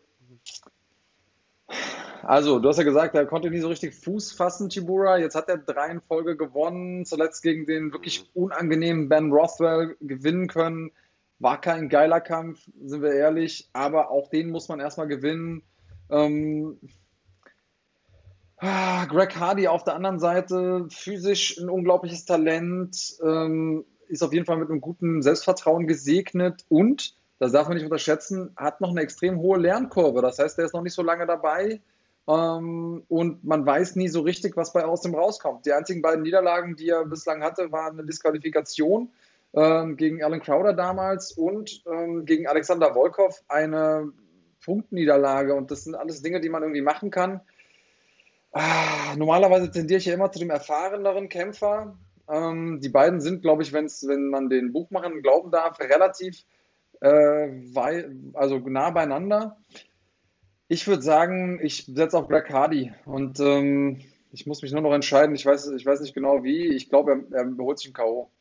Also, du hast ja gesagt, er konnte nie so richtig Fuß fassen, Tibura. Jetzt hat er drei in Folge gewonnen, zuletzt gegen den wirklich unangenehmen Ben Rothwell gewinnen können. War kein geiler Kampf, sind wir ehrlich, aber auch den muss man erstmal gewinnen. Ähm, ah, Greg Hardy auf der anderen Seite, physisch ein unglaubliches Talent, ähm, ist auf jeden Fall mit einem guten Selbstvertrauen gesegnet und, das darf man nicht unterschätzen, hat noch eine extrem hohe Lernkurve. Das heißt, er ist noch nicht so lange dabei ähm, und man weiß nie so richtig, was bei aus dem rauskommt. Die einzigen beiden Niederlagen, die er bislang hatte, waren eine Disqualifikation ähm, gegen Alan Crowder damals und ähm, gegen Alexander Volkov eine Punktniederlage. Und das sind alles Dinge, die man irgendwie machen kann. Ah, normalerweise tendiere ich ja immer zu dem erfahreneren Kämpfer. Ähm, die beiden sind, glaube ich, wenn's, wenn man den Buchmachern glauben darf, relativ äh, also nah beieinander. Ich würde sagen, ich setze auf Black Hardy und ähm, ich muss mich nur noch entscheiden. Ich weiß, ich weiß nicht genau wie. Ich glaube, er, er holt sich ein K.O.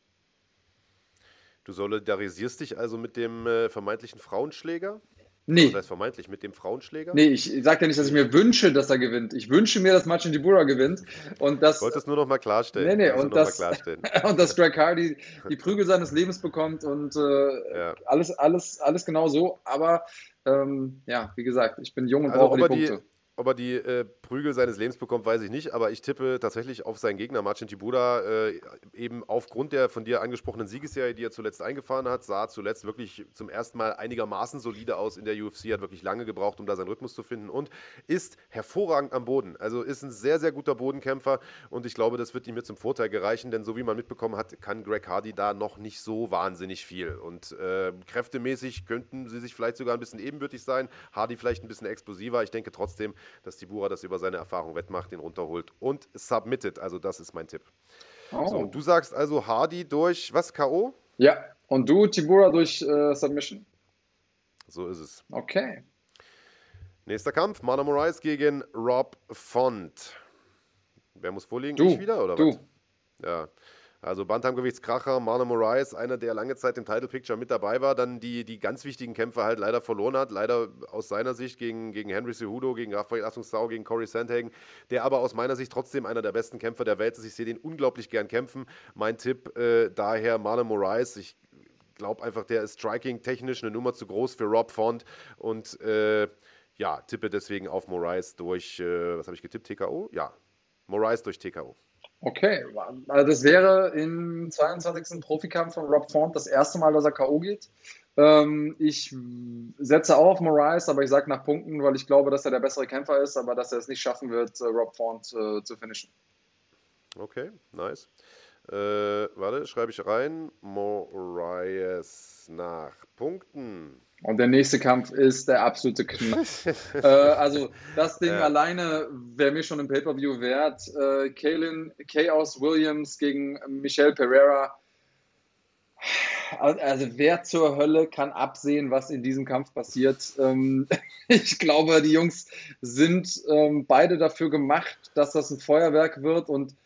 Du solidarisierst dich also mit dem äh, vermeintlichen Frauenschläger? Nee. Das heißt vermeintlich mit dem Frauenschläger? Nee, ich sage ja nicht, dass ich mir wünsche, dass er gewinnt. Ich wünsche mir, dass Marcin Dibura gewinnt. Und das, ich wollte es nur noch mal klarstellen. Nee, nee, und das, und dass Greg Hardy die Prügel seines Lebens bekommt und äh, ja. alles, alles, alles genau so. Aber ähm, ja, wie gesagt, ich bin jung und also, brauche die Punkte. Ob er die äh, Prügel seines Lebens bekommt, weiß ich nicht, aber ich tippe tatsächlich auf seinen Gegner, Marcin Tibuda, äh, eben aufgrund der von dir angesprochenen Siegesserie, die er zuletzt eingefahren hat, sah zuletzt wirklich zum ersten Mal einigermaßen solide aus in der UFC, hat wirklich lange gebraucht, um da seinen Rhythmus zu finden und ist hervorragend am Boden. Also ist ein sehr, sehr guter Bodenkämpfer und ich glaube, das wird ihm jetzt zum Vorteil gereichen, denn so wie man mitbekommen hat, kann Greg Hardy da noch nicht so wahnsinnig viel. Und äh, kräftemäßig könnten sie sich vielleicht sogar ein bisschen ebenbürtig sein, Hardy vielleicht ein bisschen explosiver. Ich denke trotzdem, dass Tibura das über seine Erfahrung wettmacht, den runterholt und submitted. Also das ist mein Tipp. Oh. So, du sagst also Hardy durch was, K.O.? Ja, und du Tibura durch äh, Submission. So ist es. Okay. Nächster Kampf, Mana Moraes gegen Rob Font. Wer muss vorliegen? Du. Ich wieder, oder du. was? Ja. Also Bantamgewichtskracher, Marlon Moraes, einer, der lange Zeit im Title Picture mit dabei war, dann die, die ganz wichtigen Kämpfe halt leider verloren hat. Leider aus seiner Sicht gegen, gegen Henry Cejudo, gegen Rafael Assunção, gegen Corey Sandhagen, der aber aus meiner Sicht trotzdem einer der besten Kämpfer der Welt ist. Ich sehe den unglaublich gern kämpfen. Mein Tipp äh, daher Marlon Moraes. Ich glaube einfach, der ist striking-technisch eine Nummer zu groß für Rob Font und äh, ja, tippe deswegen auf Moraes durch, äh, was habe ich getippt, TKO? Ja, Moraes durch TKO. Okay, also das wäre im 22. Profikampf von Rob Font das erste Mal, dass er K.O. geht. Ähm, ich setze auch auf Moraes, aber ich sage nach Punkten, weil ich glaube, dass er der bessere Kämpfer ist, aber dass er es nicht schaffen wird, äh, Rob Font äh, zu finishen. Okay, nice. Äh, warte, schreibe ich rein. Moraes nach Punkten. Und der nächste Kampf ist der absolute Knall. äh, also das Ding ja. alleine wäre mir schon im Pay-Per-View wert. Äh, Kaylin Chaos Williams gegen Michelle Pereira. Also wer zur Hölle kann absehen, was in diesem Kampf passiert? Ähm, ich glaube, die Jungs sind ähm, beide dafür gemacht, dass das ein Feuerwerk wird. Und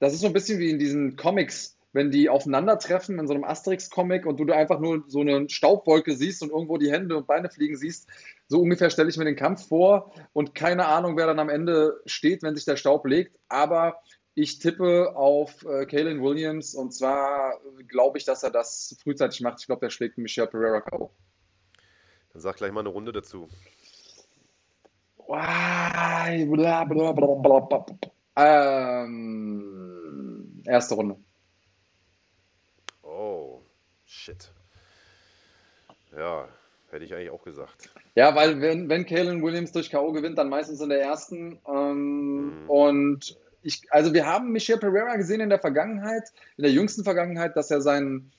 das ist so ein bisschen wie in diesen Comics wenn die aufeinandertreffen in so einem Asterix-Comic und du einfach nur so eine Staubwolke siehst und irgendwo die Hände und Beine fliegen siehst, so ungefähr stelle ich mir den Kampf vor und keine Ahnung, wer dann am Ende steht, wenn sich der Staub legt. Aber ich tippe auf äh, Kalen Williams und zwar glaube ich, dass er das frühzeitig macht. Ich glaube, der schlägt Michel Pereira K.O. Dann sag gleich mal eine Runde dazu. Ähm, erste Runde. Shit. Ja, hätte ich eigentlich auch gesagt. Ja, weil wenn, wenn Kalen Williams durch K.O. gewinnt, dann meistens in der ersten. Ähm, mhm. Und ich, also wir haben Michel Pereira gesehen in der Vergangenheit, in der jüngsten Vergangenheit, dass er seinen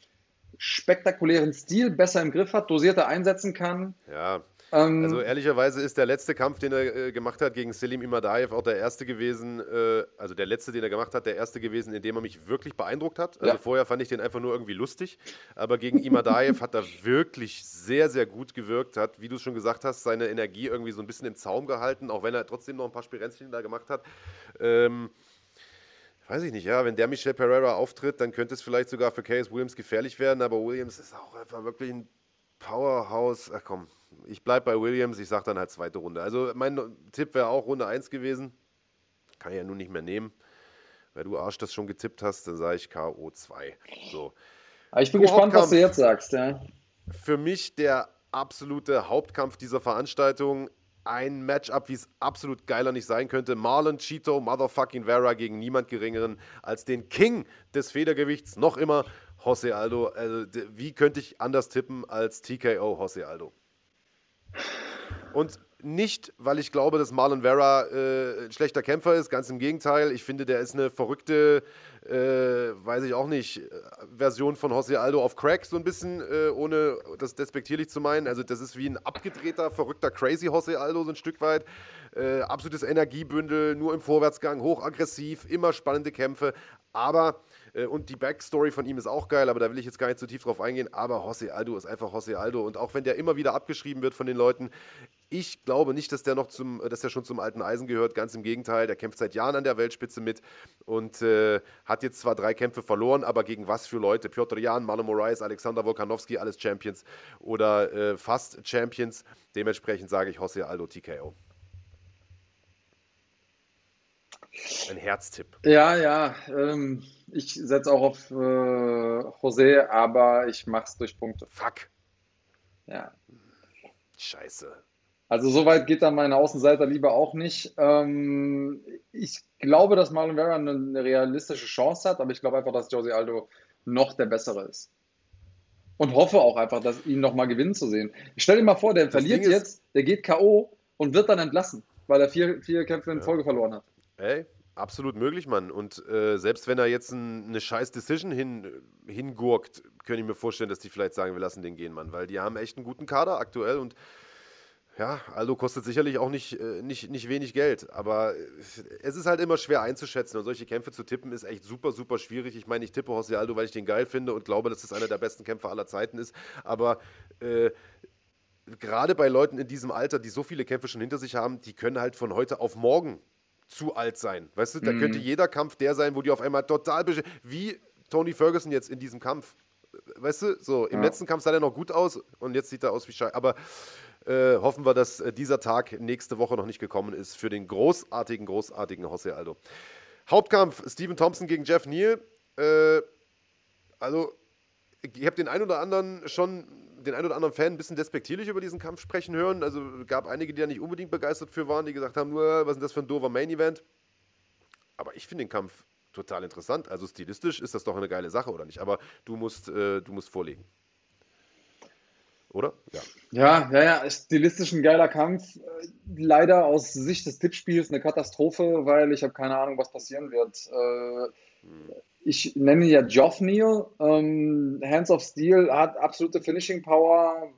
spektakulären Stil besser im Griff hat, dosierter einsetzen kann. Ja, ähm, also ehrlicherweise ist der letzte Kampf, den er äh, gemacht hat gegen Selim Imadaev, auch der erste gewesen, äh, also der letzte, den er gemacht hat, der erste gewesen, in dem er mich wirklich beeindruckt hat. Also ja. vorher fand ich den einfach nur irgendwie lustig, aber gegen Imadaev hat er wirklich sehr, sehr gut gewirkt, hat, wie du schon gesagt hast, seine Energie irgendwie so ein bisschen im Zaum gehalten, auch wenn er trotzdem noch ein paar Spirenzchen da gemacht hat. Ähm, weiß ich nicht, ja, wenn der Michel Pereira auftritt, dann könnte es vielleicht sogar für Case Williams gefährlich werden, aber Williams ist auch einfach wirklich ein Powerhouse. Ach komm, ich bleibe bei Williams, ich sage dann halt zweite Runde. Also mein Tipp wäre auch Runde 1 gewesen. Kann ich ja nun nicht mehr nehmen. Weil du Arsch das schon getippt hast, dann sage ich K.O. 2. So. Aber ich bin gespannt, was du jetzt sagst. Ja. Für mich der absolute Hauptkampf dieser Veranstaltung. Ein Matchup, wie es absolut geiler nicht sein könnte. Marlon Cheeto, Motherfucking Vera gegen niemand Geringeren als den King des Federgewichts. Noch immer Jose Aldo. Also, wie könnte ich anders tippen als TKO Jose Aldo? Und nicht, weil ich glaube, dass Marlon Vera äh, ein schlechter Kämpfer ist, ganz im Gegenteil. Ich finde, der ist eine verrückte, äh, weiß ich auch nicht, äh, Version von Jose Aldo auf Crack, so ein bisschen, äh, ohne das despektierlich zu meinen. Also, das ist wie ein abgedrehter, verrückter, crazy Jose Aldo, so ein Stück weit. Äh, absolutes Energiebündel, nur im Vorwärtsgang, hochaggressiv, immer spannende Kämpfe, aber äh, und die Backstory von ihm ist auch geil, aber da will ich jetzt gar nicht zu tief drauf eingehen. Aber Jose Aldo ist einfach Jose Aldo. Und auch wenn der immer wieder abgeschrieben wird von den Leuten, ich glaube nicht, dass der noch zum, dass der schon zum alten Eisen gehört. Ganz im Gegenteil, der kämpft seit Jahren an der Weltspitze mit und äh, hat jetzt zwar drei Kämpfe verloren, aber gegen was für Leute? Piotr Jan, Marlon Moraes, Alexander Volkanovski, alles Champions oder äh, fast Champions. Dementsprechend sage ich Jose Aldo TKO. Ein Herztipp. Ja, ja. Ähm, ich setze auch auf äh, José, aber ich mache es durch Punkte. Fuck. Ja. Scheiße. Also so weit geht dann meine Außenseiter lieber auch nicht. Ähm, ich glaube, dass Marlon Vera eine, eine, realistische Chance hat, aber ich glaube einfach, dass Jose Aldo noch der Bessere ist. Und hoffe auch einfach, dass ihn nochmal gewinnen zu sehen. Ich stell dir mal vor, der das verliert jetzt, der geht K.O. und wird dann entlassen, weil er vier, vier Kämpfe in ja. Folge verloren hat. Ey, absolut möglich, Mann. Und äh, selbst wenn er jetzt ein, eine scheiß Decision hin, hingurkt, könnte ich mir vorstellen, dass die vielleicht sagen, wir lassen den gehen, Mann. Weil die haben echt einen guten Kader aktuell und ja, Aldo kostet sicherlich auch nicht, äh, nicht, nicht wenig Geld, aber es ist halt immer schwer einzuschätzen und solche Kämpfe zu tippen ist echt super, super schwierig. Ich meine, ich tippe Jose Aldo, weil ich den geil finde und glaube, dass es einer der besten Kämpfer aller Zeiten ist, aber äh, gerade bei Leuten in diesem Alter, die so viele Kämpfe schon hinter sich haben, die können halt von heute auf morgen zu alt sein. Weißt du, da mhm. könnte jeder Kampf der sein, wo die auf einmal total wie Tony Ferguson jetzt in diesem Kampf. Weißt du, so im ja. letzten Kampf sah er noch gut aus und jetzt sieht er aus wie Scheiße. Aber äh, hoffen wir, dass äh, dieser Tag nächste Woche noch nicht gekommen ist für den großartigen, großartigen Jose Aldo. Hauptkampf Stephen Thompson gegen Jeff Neal. Äh, also, ich habe den einen oder anderen schon den einen oder anderen Fan ein bisschen despektierlich über diesen Kampf sprechen hören. Also gab einige, die da nicht unbedingt begeistert für waren, die gesagt haben, was ist denn das für ein doofer Main-Event? Aber ich finde den Kampf total interessant. Also stilistisch ist das doch eine geile Sache, oder nicht? Aber du musst, äh, du musst vorlegen. Oder? Ja. ja, ja, ja, stilistisch ein geiler Kampf. Leider aus Sicht des Tippspiels eine Katastrophe, weil ich habe keine Ahnung, was passieren wird. Äh, ich nenne ja Geoff Neal. Ähm, Hands of Steel hat absolute Finishing Power,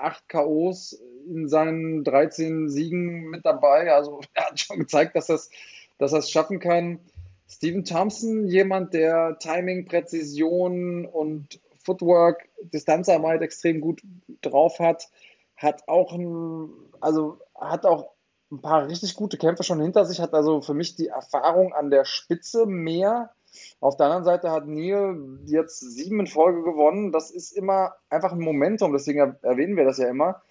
acht KOs in seinen 13 Siegen mit dabei. Also er hat schon gezeigt, dass er es dass schaffen kann. Steven Thompson, jemand, der Timing, Präzision und Footwork, Distanzarbeit extrem gut drauf hat, hat auch ein, also hat auch ein paar richtig gute Kämpfe schon hinter sich, hat also für mich die Erfahrung an der Spitze mehr auf der anderen Seite hat Neil jetzt sieben in Folge gewonnen. Das ist immer einfach ein Momentum, deswegen erwähnen wir das ja immer.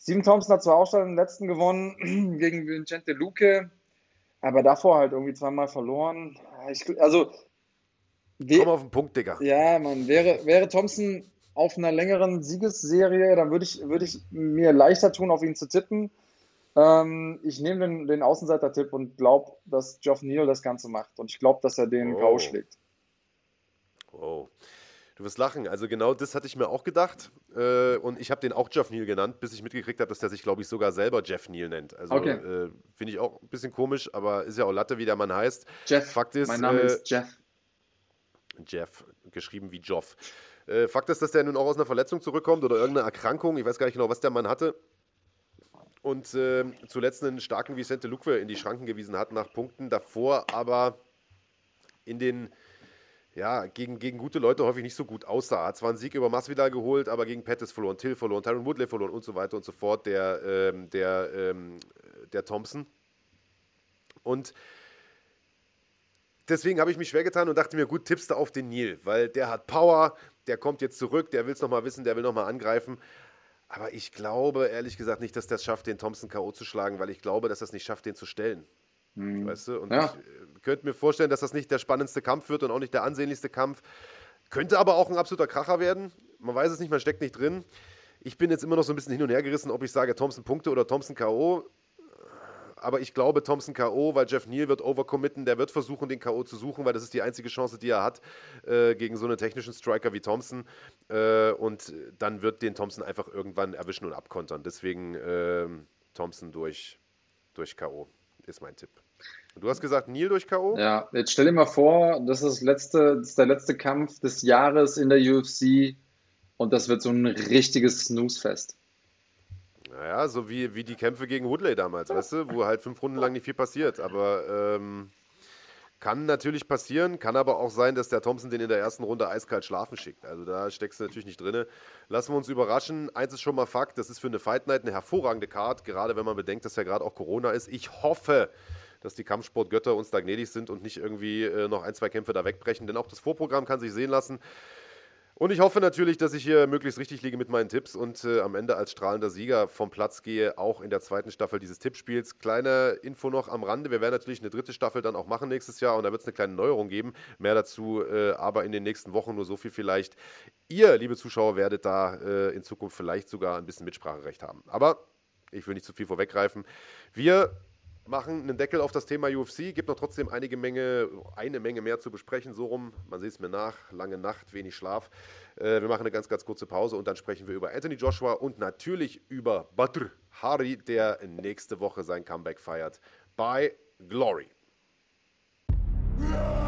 Steven Thompson hat zwar auch schon den letzten gewonnen gegen Vincente Luque, aber davor halt irgendwie zweimal verloren. Ich, also. Komm auf den Punkt, Digga. Ja, man, wäre, wäre Thompson auf einer längeren Siegesserie, dann würde ich, würde ich mir leichter tun, auf ihn zu tippen. Ähm, ich nehme den, den Außenseiter-Tipp und glaube, dass Geoff Neal das Ganze macht. Und ich glaube, dass er den oh. K.O. schlägt. Oh. Du wirst lachen. Also genau das hatte ich mir auch gedacht. Äh, und ich habe den auch Jeff Neal genannt, bis ich mitgekriegt habe, dass der sich, glaube ich, sogar selber Jeff Neal nennt. Also okay. äh, finde ich auch ein bisschen komisch, aber ist ja auch Latte, wie der Mann heißt. Jeff. Fakt ist, mein Name äh, ist Jeff. Jeff, geschrieben wie Joff. Äh, Fakt ist, dass der nun auch aus einer Verletzung zurückkommt oder irgendeine Erkrankung. Ich weiß gar nicht genau, was der Mann hatte. Und äh, zuletzt einen starken Vicente Luque in die Schranken gewiesen hat nach Punkten. Davor aber in den ja, gegen, gegen gute Leute häufig nicht so gut aussah. Hat zwar einen Sieg über Masvidal geholt, aber gegen Pettis verloren, Till verloren, Tyron Woodley verloren und so weiter und so fort, der, ähm, der, ähm, der Thompson. Und deswegen habe ich mich schwer getan und dachte mir, gut, tippst du auf den Nil, weil der hat Power, der kommt jetzt zurück, der will es nochmal wissen, der will nochmal angreifen. Aber ich glaube ehrlich gesagt nicht, dass der es schafft, den Thompson K.O. zu schlagen, weil ich glaube, dass er es nicht schafft, den zu stellen. Mhm. Weißt du? Und ja. ich äh, könnte mir vorstellen, dass das nicht der spannendste Kampf wird und auch nicht der ansehnlichste Kampf. Könnte aber auch ein absoluter Kracher werden. Man weiß es nicht, man steckt nicht drin. Ich bin jetzt immer noch so ein bisschen hin und her gerissen, ob ich sage Thompson Punkte oder Thompson K.O. Aber ich glaube Thompson K.O., weil Jeff Neal wird overcommitten, der wird versuchen, den K.O. zu suchen, weil das ist die einzige Chance, die er hat äh, gegen so einen technischen Striker wie Thompson. Äh, und dann wird den Thompson einfach irgendwann erwischen und abkontern. Deswegen äh, Thompson durch, durch K.O. ist mein Tipp. Du hast gesagt, Neil durch K.O.? Ja, jetzt stell dir mal vor, das ist, letzte, das ist der letzte Kampf des Jahres in der UFC und das wird so ein richtiges Snooze-Fest. Naja, so wie, wie die Kämpfe gegen Woodley damals, weißt du, wo halt fünf Runden lang nicht viel passiert. Aber ähm, kann natürlich passieren, kann aber auch sein, dass der Thompson den in der ersten Runde eiskalt schlafen schickt. Also da steckst du natürlich nicht drin. Lassen wir uns überraschen. Eins ist schon mal Fakt, das ist für eine Fight Night eine hervorragende Card, gerade wenn man bedenkt, dass ja gerade auch Corona ist. Ich hoffe, dass die Kampfsportgötter uns da gnädig sind und nicht irgendwie äh, noch ein, zwei Kämpfe da wegbrechen. Denn auch das Vorprogramm kann sich sehen lassen. Und ich hoffe natürlich, dass ich hier möglichst richtig liege mit meinen Tipps und äh, am Ende als strahlender Sieger vom Platz gehe, auch in der zweiten Staffel dieses Tippspiels. Kleine Info noch am Rande. Wir werden natürlich eine dritte Staffel dann auch machen nächstes Jahr und da wird es eine kleine Neuerung geben. Mehr dazu äh, aber in den nächsten Wochen nur so viel vielleicht. Ihr, liebe Zuschauer, werdet da äh, in Zukunft vielleicht sogar ein bisschen Mitspracherecht haben. Aber ich will nicht zu viel vorweggreifen. Wir machen einen Deckel auf das Thema UFC. Gibt noch trotzdem einige Menge, eine Menge mehr zu besprechen. So rum, man sieht es mir nach, lange Nacht, wenig Schlaf. Äh, wir machen eine ganz, ganz kurze Pause und dann sprechen wir über Anthony Joshua und natürlich über Badr Hari, der nächste Woche sein Comeback feiert bei Glory. Ja.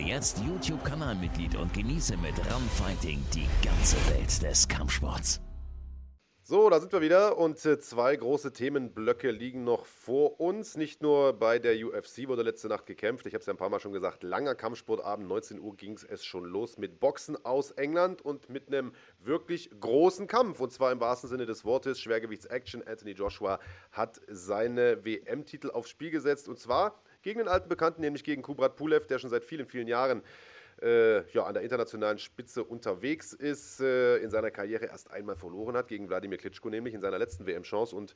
Werde jetzt YouTube-Kanalmitglied und genieße mit Runfighting die ganze Welt des Kampfsports. So, da sind wir wieder und äh, zwei große Themenblöcke liegen noch vor uns. Nicht nur bei der UFC wurde letzte Nacht gekämpft. Ich habe es ja ein paar Mal schon gesagt. Langer Kampfsportabend, 19 Uhr ging es schon los mit Boxen aus England und mit einem wirklich großen Kampf. Und zwar im wahrsten Sinne des Wortes. Schwergewichts-Action. Anthony Joshua hat seine WM-Titel aufs Spiel gesetzt. Und zwar gegen den alten Bekannten, nämlich gegen Kubrat Pulev, der schon seit vielen, vielen Jahren äh, ja, an der internationalen Spitze unterwegs ist, äh, in seiner Karriere erst einmal verloren hat, gegen Wladimir Klitschko, nämlich in seiner letzten WM-Chance. Und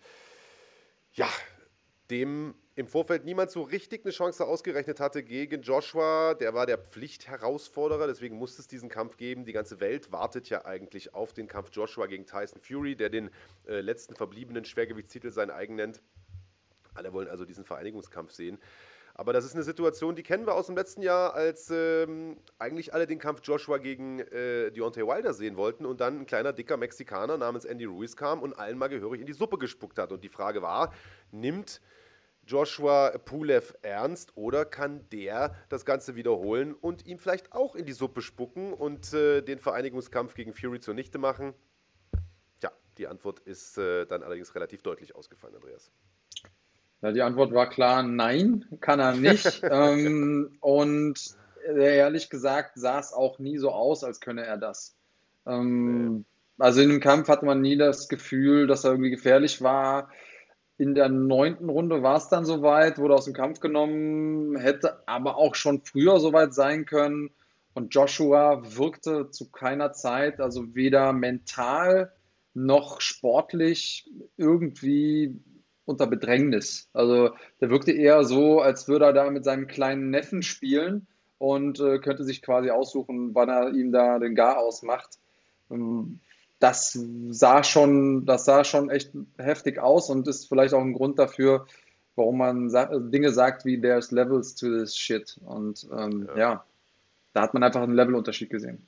ja, dem im Vorfeld niemand so richtig eine Chance ausgerechnet hatte gegen Joshua. Der war der Pflichtherausforderer, deswegen musste es diesen Kampf geben. Die ganze Welt wartet ja eigentlich auf den Kampf Joshua gegen Tyson Fury, der den äh, letzten verbliebenen Schwergewichtstitel sein eigen nennt. Alle wollen also diesen Vereinigungskampf sehen. Aber das ist eine Situation, die kennen wir aus dem letzten Jahr, als ähm, eigentlich alle den Kampf Joshua gegen äh, Deontay Wilder sehen wollten und dann ein kleiner, dicker Mexikaner namens Andy Ruiz kam und allen mal gehörig in die Suppe gespuckt hat. Und die Frage war, nimmt Joshua Pulev ernst oder kann der das Ganze wiederholen und ihm vielleicht auch in die Suppe spucken und äh, den Vereinigungskampf gegen Fury zunichte machen? Tja, die Antwort ist äh, dann allerdings relativ deutlich ausgefallen, Andreas. Ja, die Antwort war klar, nein, kann er nicht. ähm, und ehrlich gesagt sah es auch nie so aus, als könne er das. Ähm, also in dem Kampf hatte man nie das Gefühl, dass er irgendwie gefährlich war. In der neunten Runde war es dann soweit, wurde aus dem Kampf genommen, hätte aber auch schon früher soweit sein können. Und Joshua wirkte zu keiner Zeit, also weder mental noch sportlich irgendwie unter Bedrängnis. Also der wirkte eher so, als würde er da mit seinem kleinen Neffen spielen und äh, könnte sich quasi aussuchen, wann er ihm da den Gar ausmacht. Ähm, das sah schon, das sah schon echt heftig aus und ist vielleicht auch ein Grund dafür, warum man sa Dinge sagt wie there's levels to this shit. Und ähm, ja. ja, da hat man einfach einen Levelunterschied gesehen.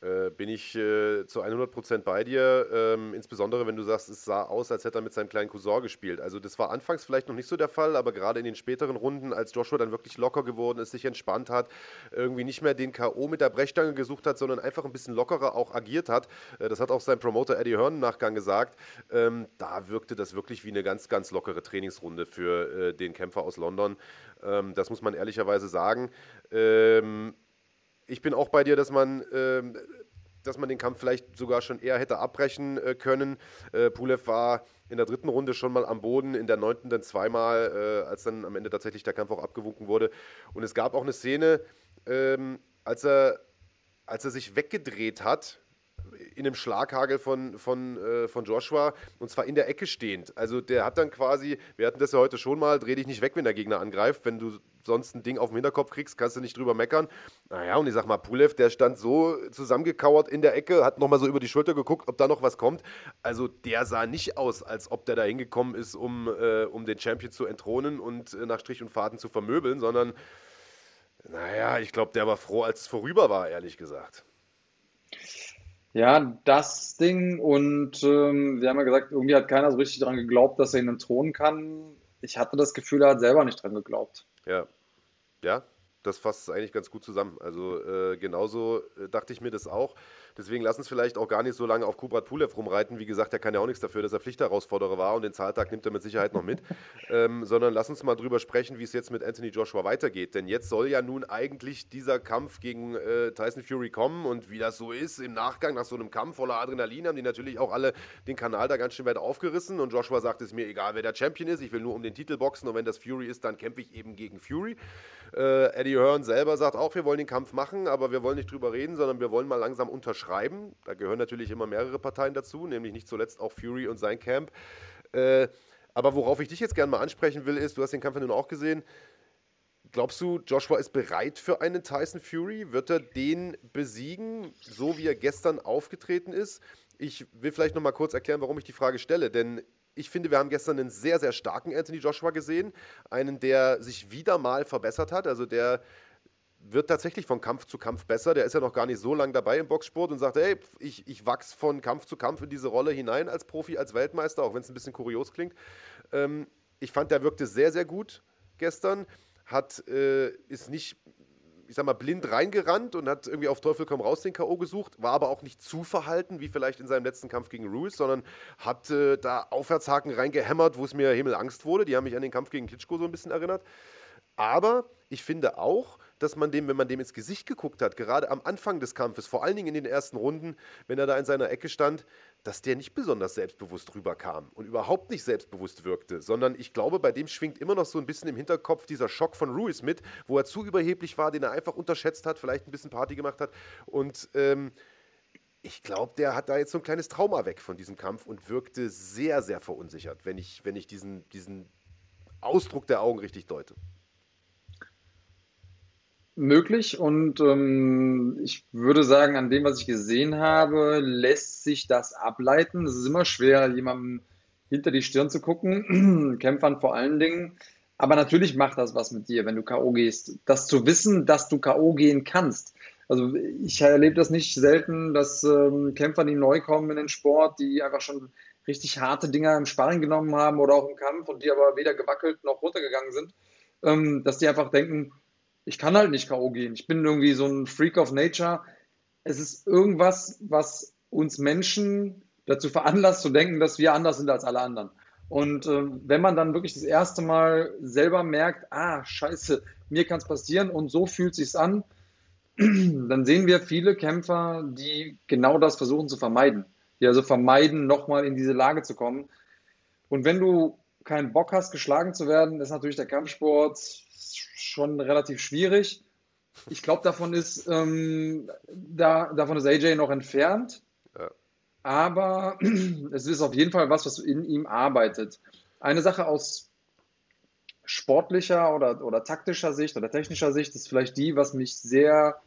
Äh, bin ich äh, zu 100% bei dir. Ähm, insbesondere, wenn du sagst, es sah aus, als hätte er mit seinem kleinen Cousin gespielt. Also das war anfangs vielleicht noch nicht so der Fall, aber gerade in den späteren Runden, als Joshua dann wirklich locker geworden ist, sich entspannt hat, irgendwie nicht mehr den K.O. mit der Brechstange gesucht hat, sondern einfach ein bisschen lockerer auch agiert hat. Äh, das hat auch sein Promoter Eddie Hearn im Nachgang gesagt. Ähm, da wirkte das wirklich wie eine ganz, ganz lockere Trainingsrunde für äh, den Kämpfer aus London. Ähm, das muss man ehrlicherweise sagen. Ähm, ich bin auch bei dir, dass man, äh, dass man den Kampf vielleicht sogar schon eher hätte abbrechen äh, können. Äh, Pulev war in der dritten Runde schon mal am Boden, in der neunten dann zweimal, äh, als dann am Ende tatsächlich der Kampf auch abgewunken wurde. Und es gab auch eine Szene, ähm, als, er, als er sich weggedreht hat, in einem Schlaghagel von, von, äh, von Joshua und zwar in der Ecke stehend. Also der hat dann quasi, wir hatten das ja heute schon mal, dreh dich nicht weg, wenn der Gegner angreift. Wenn du sonst ein Ding auf dem Hinterkopf kriegst, kannst du nicht drüber meckern. Naja, und ich sag mal, Pulev, der stand so zusammengekauert in der Ecke, hat nochmal so über die Schulter geguckt, ob da noch was kommt. Also der sah nicht aus, als ob der da hingekommen ist, um, äh, um den Champion zu entthronen und äh, nach Strich und Faden zu vermöbeln, sondern naja, ich glaube, der war froh, als es vorüber war, ehrlich gesagt. Ja, das Ding und ähm, wir haben ja gesagt, irgendwie hat keiner so richtig daran geglaubt, dass er ihn entthronen kann. Ich hatte das Gefühl, er hat selber nicht dran geglaubt. Ja, ja, das fasst es eigentlich ganz gut zusammen. Also äh, genauso äh, dachte ich mir das auch. Deswegen lass uns vielleicht auch gar nicht so lange auf Kubrat Pulev rumreiten. Wie gesagt, er kann ja auch nichts dafür, dass er Pflichtherausforderer war und den Zahltag nimmt er mit Sicherheit noch mit. ähm, sondern lass uns mal drüber sprechen, wie es jetzt mit Anthony Joshua weitergeht. Denn jetzt soll ja nun eigentlich dieser Kampf gegen äh, Tyson Fury kommen und wie das so ist im Nachgang nach so einem Kampf voller Adrenalin haben die natürlich auch alle den Kanal da ganz schön weit aufgerissen und Joshua sagt, es ist mir egal, wer der Champion ist, ich will nur um den Titel boxen und wenn das Fury ist, dann kämpfe ich eben gegen Fury. Äh, Eddie Hearn selber sagt auch, wir wollen den Kampf machen, aber wir wollen nicht drüber reden, sondern wir wollen mal langsam unterschreiben. Da gehören natürlich immer mehrere Parteien dazu, nämlich nicht zuletzt auch Fury und sein Camp. Äh, aber worauf ich dich jetzt gerne mal ansprechen will, ist, du hast den Kampf ja nun auch gesehen. Glaubst du, Joshua ist bereit für einen Tyson Fury? Wird er den besiegen, so wie er gestern aufgetreten ist? Ich will vielleicht noch mal kurz erklären, warum ich die Frage stelle, denn ich finde, wir haben gestern einen sehr, sehr starken Anthony Joshua gesehen. Einen, der sich wieder mal verbessert hat. Also der wird tatsächlich von Kampf zu Kampf besser. Der ist ja noch gar nicht so lange dabei im Boxsport und sagt, hey, ich, ich wachse von Kampf zu Kampf in diese Rolle hinein als Profi, als Weltmeister, auch wenn es ein bisschen kurios klingt. Ähm, ich fand, der wirkte sehr, sehr gut gestern. Hat, äh, ist nicht ich sag mal, blind reingerannt und hat irgendwie auf Teufel komm raus den K.O. gesucht, war aber auch nicht zu verhalten, wie vielleicht in seinem letzten Kampf gegen Ruiz, sondern hat äh, da Aufwärtshaken reingehämmert, wo es mir Himmelangst wurde. Die haben mich an den Kampf gegen Klitschko so ein bisschen erinnert. Aber ich finde auch, dass man dem, wenn man dem ins Gesicht geguckt hat, gerade am Anfang des Kampfes, vor allen Dingen in den ersten Runden, wenn er da in seiner Ecke stand, dass der nicht besonders selbstbewusst rüberkam und überhaupt nicht selbstbewusst wirkte, sondern ich glaube, bei dem schwingt immer noch so ein bisschen im Hinterkopf dieser Schock von Ruiz mit, wo er zu überheblich war, den er einfach unterschätzt hat, vielleicht ein bisschen Party gemacht hat. Und ähm, ich glaube, der hat da jetzt so ein kleines Trauma weg von diesem Kampf und wirkte sehr, sehr verunsichert, wenn ich, wenn ich diesen, diesen Ausdruck der Augen richtig deute möglich und ähm, ich würde sagen, an dem, was ich gesehen habe, lässt sich das ableiten. Es ist immer schwer, jemandem hinter die Stirn zu gucken, Kämpfern vor allen Dingen. Aber natürlich macht das was mit dir, wenn du K.O. gehst. Das zu wissen, dass du K.O. gehen kannst. Also ich erlebe das nicht selten, dass ähm, Kämpfer, die neu kommen in den Sport, die einfach schon richtig harte Dinger im Sparring genommen haben oder auch im Kampf und die aber weder gewackelt noch runtergegangen sind, ähm, dass die einfach denken, ich kann halt nicht K.O. gehen. Ich bin irgendwie so ein Freak of Nature. Es ist irgendwas, was uns Menschen dazu veranlasst zu denken, dass wir anders sind als alle anderen. Und äh, wenn man dann wirklich das erste Mal selber merkt, ah, scheiße, mir kann es passieren und so fühlt sich's an, dann sehen wir viele Kämpfer, die genau das versuchen zu vermeiden. Die also vermeiden, nochmal in diese Lage zu kommen. Und wenn du keinen Bock hast, geschlagen zu werden, ist natürlich der Kampfsport schon relativ schwierig. Ich glaube, davon ist ähm, da, davon ist AJ noch entfernt. Ja. Aber es ist auf jeden Fall was, was in ihm arbeitet. Eine Sache aus sportlicher oder, oder taktischer Sicht oder technischer Sicht ist vielleicht die, was mich sehr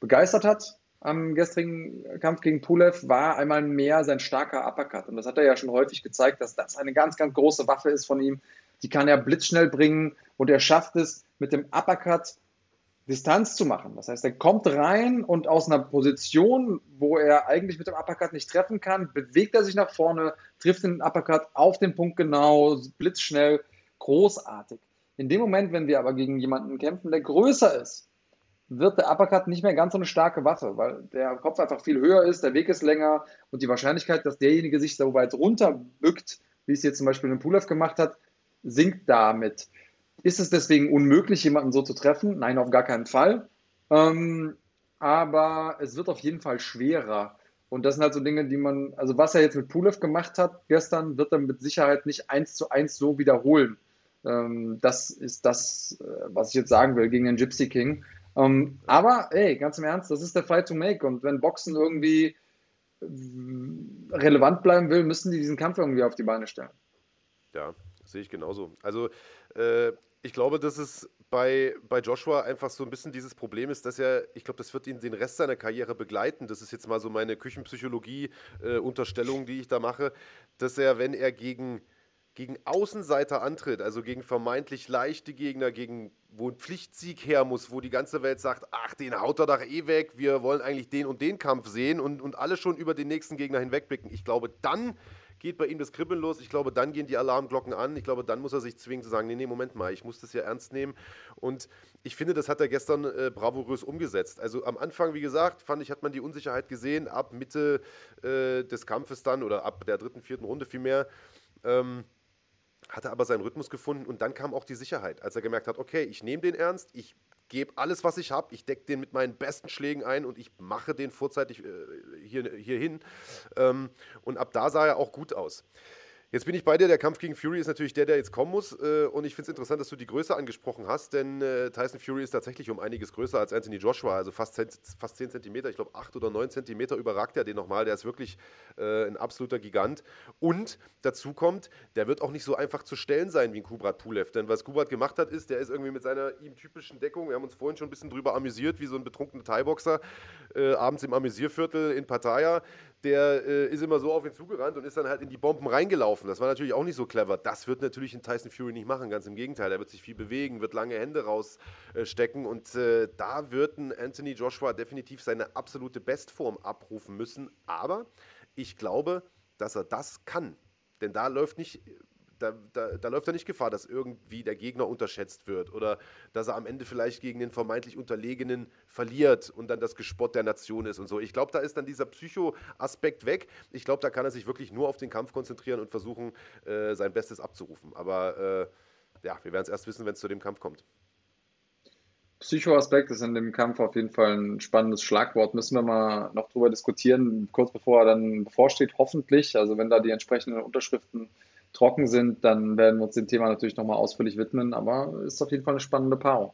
begeistert hat am gestrigen Kampf gegen Pulev, war einmal mehr sein starker Uppercut. Und das hat er ja schon häufig gezeigt, dass das eine ganz, ganz große Waffe ist von ihm. Die kann er blitzschnell bringen und er schafft es mit dem Uppercut Distanz zu machen. Das heißt, er kommt rein und aus einer Position, wo er eigentlich mit dem Uppercut nicht treffen kann, bewegt er sich nach vorne, trifft den Uppercut auf den Punkt genau, blitzschnell, großartig. In dem Moment, wenn wir aber gegen jemanden kämpfen, der größer ist, wird der Uppercut nicht mehr ganz so eine starke Waffe, weil der Kopf einfach viel höher ist, der Weg ist länger und die Wahrscheinlichkeit, dass derjenige sich so weit runterbückt, wie es jetzt zum Beispiel ein Pulev gemacht hat, sinkt damit. Ist es deswegen unmöglich, jemanden so zu treffen? Nein, auf gar keinen Fall. Ähm, aber es wird auf jeden Fall schwerer. Und das sind halt so Dinge, die man, also was er jetzt mit Pulev gemacht hat gestern, wird er mit Sicherheit nicht eins zu eins so wiederholen. Ähm, das ist das, äh, was ich jetzt sagen will gegen den Gypsy King. Ähm, aber, ey, ganz im Ernst, das ist der Fight to make. Und wenn Boxen irgendwie relevant bleiben will, müssen die diesen Kampf irgendwie auf die Beine stellen. Ja, sehe ich genauso. Also, äh, ich glaube, dass es bei, bei Joshua einfach so ein bisschen dieses Problem ist, dass er, ich glaube, das wird ihn den Rest seiner Karriere begleiten. Das ist jetzt mal so meine Küchenpsychologie-Unterstellung, äh, die ich da mache, dass er, wenn er gegen gegen Außenseiter antritt, also gegen vermeintlich leichte Gegner, gegen wo ein Pflichtsieg her muss, wo die ganze Welt sagt, ach, den haut er doch eh weg, wir wollen eigentlich den und den Kampf sehen und, und alle schon über den nächsten Gegner hinwegblicken. Ich glaube, dann geht bei ihm das Kribbeln los. Ich glaube, dann gehen die Alarmglocken an. Ich glaube, dann muss er sich zwingen zu sagen, nee, nee, Moment mal, ich muss das ja ernst nehmen. Und ich finde, das hat er gestern äh, bravourös umgesetzt. Also am Anfang, wie gesagt, fand ich, hat man die Unsicherheit gesehen. Ab Mitte äh, des Kampfes dann oder ab der dritten, vierten Runde vielmehr. Ähm, hatte aber seinen Rhythmus gefunden und dann kam auch die Sicherheit, als er gemerkt hat, okay, ich nehme den ernst, ich gebe alles, was ich habe, ich decke den mit meinen besten Schlägen ein und ich mache den vorzeitig äh, hier, hier hin. Ähm, und ab da sah er auch gut aus. Jetzt bin ich bei dir. Der Kampf gegen Fury ist natürlich der, der jetzt kommen muss. Äh, und ich finde es interessant, dass du die Größe angesprochen hast, denn äh, Tyson Fury ist tatsächlich um einiges größer als Anthony Joshua. Also fast, fast 10 Zentimeter. Ich glaube, 8 oder 9 Zentimeter überragt er den nochmal. Der ist wirklich äh, ein absoluter Gigant. Und dazu kommt, der wird auch nicht so einfach zu stellen sein wie ein Kubrat Pulev. Denn was Kubrat gemacht hat, ist, der ist irgendwie mit seiner ihm typischen Deckung, wir haben uns vorhin schon ein bisschen drüber amüsiert, wie so ein betrunkener Thai-Boxer, äh, abends im Amüsierviertel in Pattaya der äh, ist immer so auf ihn zugerannt und ist dann halt in die Bomben reingelaufen. Das war natürlich auch nicht so clever. Das wird natürlich ein Tyson Fury nicht machen, ganz im Gegenteil. Er wird sich viel bewegen, wird lange Hände rausstecken äh, und äh, da wird ein Anthony Joshua definitiv seine absolute Bestform abrufen müssen. Aber ich glaube, dass er das kann. Denn da läuft nicht da, da, da, läuft er nicht Gefahr, dass irgendwie der Gegner unterschätzt wird oder dass er am Ende vielleicht gegen den vermeintlich Unterlegenen verliert und dann das Gespott der Nation ist und so. Ich glaube, da ist dann dieser Psycho-Aspekt weg. Ich glaube, da kann er sich wirklich nur auf den Kampf konzentrieren und versuchen, äh, sein Bestes abzurufen. Aber äh, ja, wir werden es erst wissen, wenn es zu dem Kampf kommt. Psycho-Aspekt ist in dem Kampf auf jeden Fall ein spannendes Schlagwort. Müssen wir mal noch drüber diskutieren, kurz bevor er dann bevorsteht, hoffentlich. Also wenn da die entsprechenden Unterschriften trocken sind, dann werden wir uns dem Thema natürlich nochmal ausführlich widmen, aber ist auf jeden Fall eine spannende Paarung.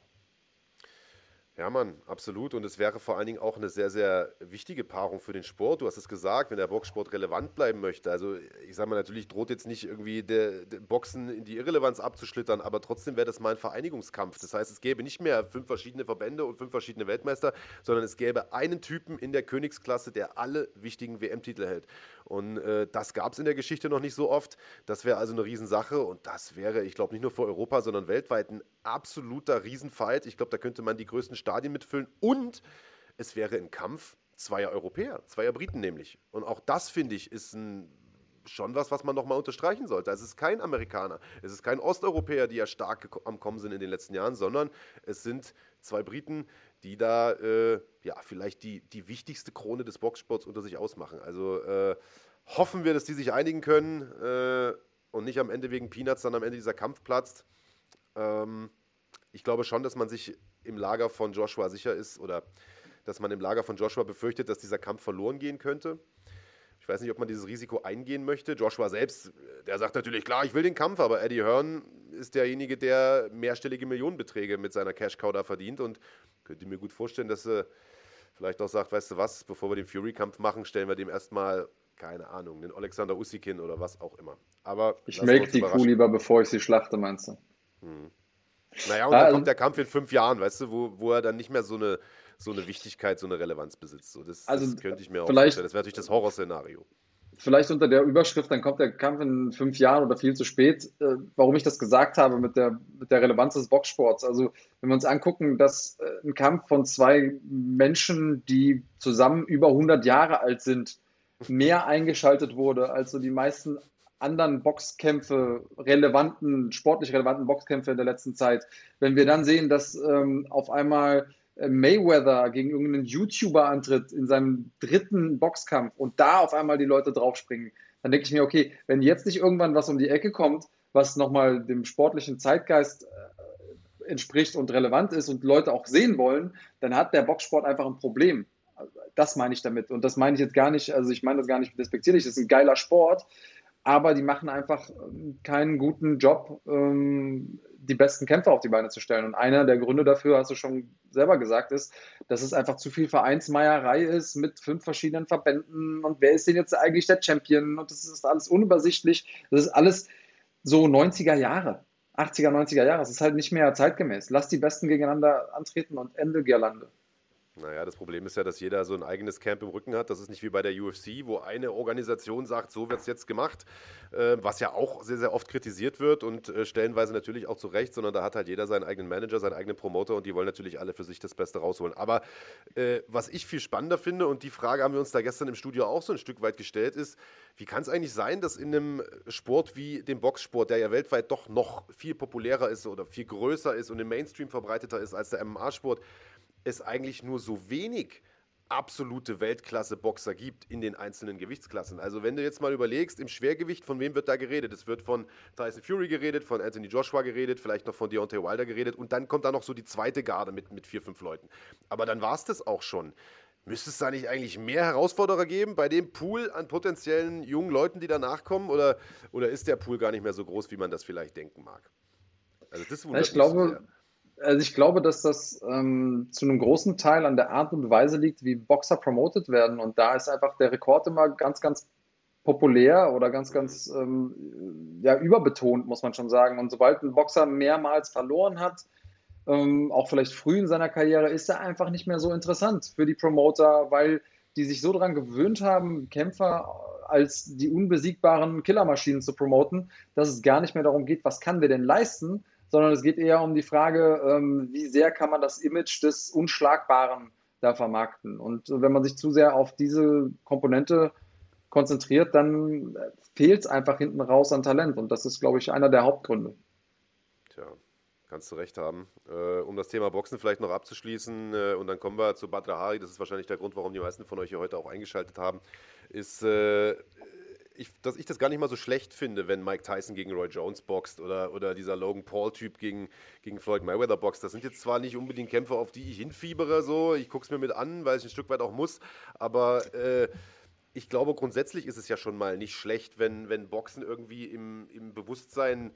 Ja, Mann, absolut. Und es wäre vor allen Dingen auch eine sehr, sehr wichtige Paarung für den Sport. Du hast es gesagt, wenn der Boxsport relevant bleiben möchte. Also, ich sage mal, natürlich droht jetzt nicht irgendwie der, der Boxen in die Irrelevanz abzuschlittern, aber trotzdem wäre das mal ein Vereinigungskampf. Das heißt, es gäbe nicht mehr fünf verschiedene Verbände und fünf verschiedene Weltmeister, sondern es gäbe einen Typen in der Königsklasse, der alle wichtigen WM-Titel hält. Und äh, das gab es in der Geschichte noch nicht so oft. Das wäre also eine Riesensache und das wäre, ich glaube, nicht nur für Europa, sondern weltweit ein absoluter Riesenfight. Ich glaube, da könnte man die größten Stadien mitfüllen und es wäre ein Kampf zweier Europäer, zweier Briten nämlich. Und auch das, finde ich, ist ein schon was, was man nochmal unterstreichen sollte. Es ist kein Amerikaner, es ist kein Osteuropäer, die ja stark am Kommen sind in den letzten Jahren, sondern es sind zwei Briten, die da äh, ja vielleicht die, die wichtigste Krone des Boxsports unter sich ausmachen. Also äh, hoffen wir, dass die sich einigen können äh, und nicht am Ende wegen Peanuts dann am Ende dieser Kampf platzt. Ähm, ich glaube schon, dass man sich im Lager von Joshua sicher ist oder dass man im Lager von Joshua befürchtet, dass dieser Kampf verloren gehen könnte. Ich weiß nicht, ob man dieses Risiko eingehen möchte. Joshua selbst, der sagt natürlich, klar, ich will den Kampf, aber Eddie Hearn ist derjenige, der mehrstellige Millionenbeträge mit seiner Cash-Cow da verdient und Könnte mir gut vorstellen, dass sie vielleicht auch sagt, weißt du was, bevor wir den Fury-Kampf machen, stellen wir dem erstmal, keine Ahnung, den Alexander Usikin oder was auch immer. Aber ich melke die Kuh lieber, bevor ich sie schlachte, meinst du? Hm. Naja, und dann also, kommt der Kampf in fünf Jahren, weißt du, wo, wo er dann nicht mehr so eine, so eine Wichtigkeit, so eine Relevanz besitzt. So, das, also, das könnte ich mir auch vorstellen. Das wäre natürlich das Horrorszenario vielleicht unter der Überschrift, dann kommt der Kampf in fünf Jahren oder viel zu spät, äh, warum ich das gesagt habe mit der, mit der Relevanz des Boxsports. Also wenn wir uns angucken, dass äh, ein Kampf von zwei Menschen, die zusammen über 100 Jahre alt sind, mehr eingeschaltet wurde als so die meisten anderen Boxkämpfe, relevanten, sportlich relevanten Boxkämpfe in der letzten Zeit. Wenn wir dann sehen, dass ähm, auf einmal Mayweather gegen irgendeinen YouTuber antritt in seinem dritten Boxkampf und da auf einmal die Leute draufspringen, dann denke ich mir, okay, wenn jetzt nicht irgendwann was um die Ecke kommt, was nochmal dem sportlichen Zeitgeist äh, entspricht und relevant ist und Leute auch sehen wollen, dann hat der Boxsport einfach ein Problem. Das meine ich damit. Und das meine ich jetzt gar nicht, also ich meine das gar nicht despektierlich, das ist ein geiler Sport, aber die machen einfach keinen guten Job, ähm, die besten Kämpfer auf die Beine zu stellen. Und einer der Gründe dafür, hast du schon selber gesagt, ist, dass es einfach zu viel Vereinsmeierei ist mit fünf verschiedenen Verbänden und wer ist denn jetzt eigentlich der Champion und das ist alles unübersichtlich. Das ist alles so 90er Jahre, 80er, 90er Jahre. Es ist halt nicht mehr zeitgemäß. Lass die Besten gegeneinander antreten und Ende Girlande. Naja, das Problem ist ja, dass jeder so ein eigenes Camp im Rücken hat. Das ist nicht wie bei der UFC, wo eine Organisation sagt, so wird es jetzt gemacht, äh, was ja auch sehr, sehr oft kritisiert wird und äh, stellenweise natürlich auch zu Recht, sondern da hat halt jeder seinen eigenen Manager, seinen eigenen Promoter und die wollen natürlich alle für sich das Beste rausholen. Aber äh, was ich viel spannender finde und die Frage haben wir uns da gestern im Studio auch so ein Stück weit gestellt, ist, wie kann es eigentlich sein, dass in einem Sport wie dem Boxsport, der ja weltweit doch noch viel populärer ist oder viel größer ist und im Mainstream verbreiteter ist als der MMA-Sport, es eigentlich nur so wenig absolute Weltklasse-Boxer gibt in den einzelnen Gewichtsklassen. Also wenn du jetzt mal überlegst, im Schwergewicht, von wem wird da geredet? Es wird von Tyson Fury geredet, von Anthony Joshua geredet, vielleicht noch von Deontay Wilder geredet und dann kommt da noch so die zweite Garde mit, mit vier, fünf Leuten. Aber dann war es das auch schon. Müsste es da nicht eigentlich mehr Herausforderer geben bei dem Pool an potenziellen jungen Leuten, die danach kommen? Oder, oder ist der Pool gar nicht mehr so groß, wie man das vielleicht denken mag? Also das wundert ich glaube, sehr. Also ich glaube, dass das ähm, zu einem großen Teil an der Art und Weise liegt, wie Boxer promoted werden. Und da ist einfach der Rekord immer ganz, ganz populär oder ganz, ganz ähm, ja, überbetont, muss man schon sagen. Und sobald ein Boxer mehrmals verloren hat, ähm, auch vielleicht früh in seiner Karriere, ist er einfach nicht mehr so interessant für die Promoter, weil die sich so daran gewöhnt haben, Kämpfer als die unbesiegbaren Killermaschinen zu promoten, dass es gar nicht mehr darum geht, was kann der denn leisten, sondern es geht eher um die Frage, ähm, wie sehr kann man das Image des Unschlagbaren da vermarkten. Und wenn man sich zu sehr auf diese Komponente konzentriert, dann fehlt es einfach hinten raus an Talent. Und das ist, glaube ich, einer der Hauptgründe. Tja, kannst du recht haben. Äh, um das Thema Boxen vielleicht noch abzuschließen, äh, und dann kommen wir zu Badra Hari, das ist wahrscheinlich der Grund, warum die meisten von euch hier heute auch eingeschaltet haben, ist, äh, ich, dass ich das gar nicht mal so schlecht finde, wenn Mike Tyson gegen Roy Jones boxt oder, oder dieser Logan Paul-Typ gegen, gegen Floyd Mayweather boxt. Das sind jetzt zwar nicht unbedingt Kämpfe, auf die ich hinfiebere, so. Ich gucke es mir mit an, weil ich ein Stück weit auch muss, aber äh, ich glaube, grundsätzlich ist es ja schon mal nicht schlecht, wenn, wenn Boxen irgendwie im, im Bewusstsein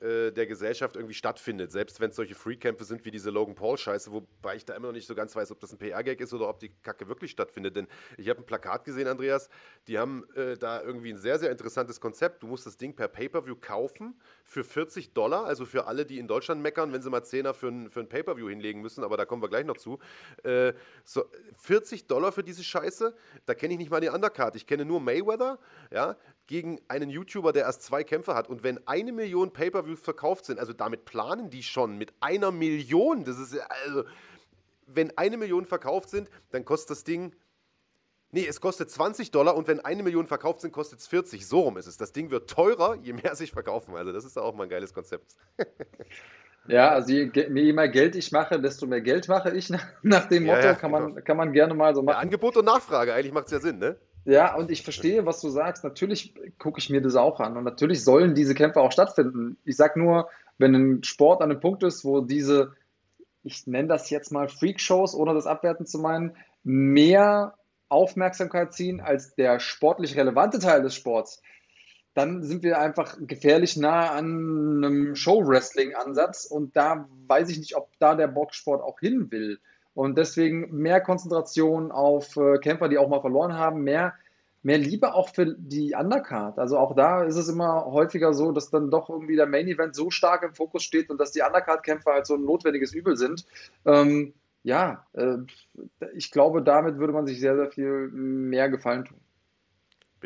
äh, der Gesellschaft irgendwie stattfindet, selbst wenn es solche Freekämpfe sind wie diese Logan Paul-Scheiße, wobei ich da immer noch nicht so ganz weiß, ob das ein PR-Gag ist oder ob die Kacke wirklich stattfindet. Denn ich habe ein Plakat gesehen, Andreas, die haben äh, da irgendwie ein sehr, sehr interessantes Konzept. Du musst das Ding per Pay-Per-View kaufen für 40 Dollar, also für alle, die in Deutschland meckern, wenn sie mal 10er für ein, für ein Pay-Per-View hinlegen müssen, aber da kommen wir gleich noch zu. Äh, so, 40 Dollar für diese Scheiße, da kenne ich nicht mal die Undercard. Ich kenne nur Mayweather, ja, gegen einen YouTuber, der erst zwei Kämpfe hat. Und wenn eine Million Pay-Per-Views verkauft sind, also damit planen die schon mit einer Million, das ist also, wenn eine Million verkauft sind, dann kostet das Ding Nee, es kostet 20 Dollar und wenn eine Million verkauft sind, kostet es 40. So rum ist es. Das Ding wird teurer, je mehr sich verkaufen. Also, das ist auch mal ein geiles Konzept. Ja, also je, je, mehr Geld ich mache, desto mehr Geld mache ich. Nach dem Motto ja, ja, kann, man, genau. kann man gerne mal so machen. Ja, Angebot und Nachfrage, eigentlich macht es ja Sinn, ne? Ja, und ich verstehe, was du sagst. Natürlich gucke ich mir das auch an. Und natürlich sollen diese Kämpfe auch stattfinden. Ich sage nur, wenn ein Sport an einem Punkt ist, wo diese, ich nenne das jetzt mal Freakshows, ohne das abwerten zu meinen, mehr Aufmerksamkeit ziehen als der sportlich relevante Teil des Sports, dann sind wir einfach gefährlich nah an einem Show-Wrestling-Ansatz. Und da weiß ich nicht, ob da der Boxsport auch hin will. Und deswegen mehr Konzentration auf äh, Kämpfer, die auch mal verloren haben, mehr, mehr Liebe auch für die Undercard. Also auch da ist es immer häufiger so, dass dann doch irgendwie der Main Event so stark im Fokus steht und dass die Undercard-Kämpfer halt so ein notwendiges Übel sind. Ähm, ja, äh, ich glaube, damit würde man sich sehr, sehr viel mehr Gefallen tun.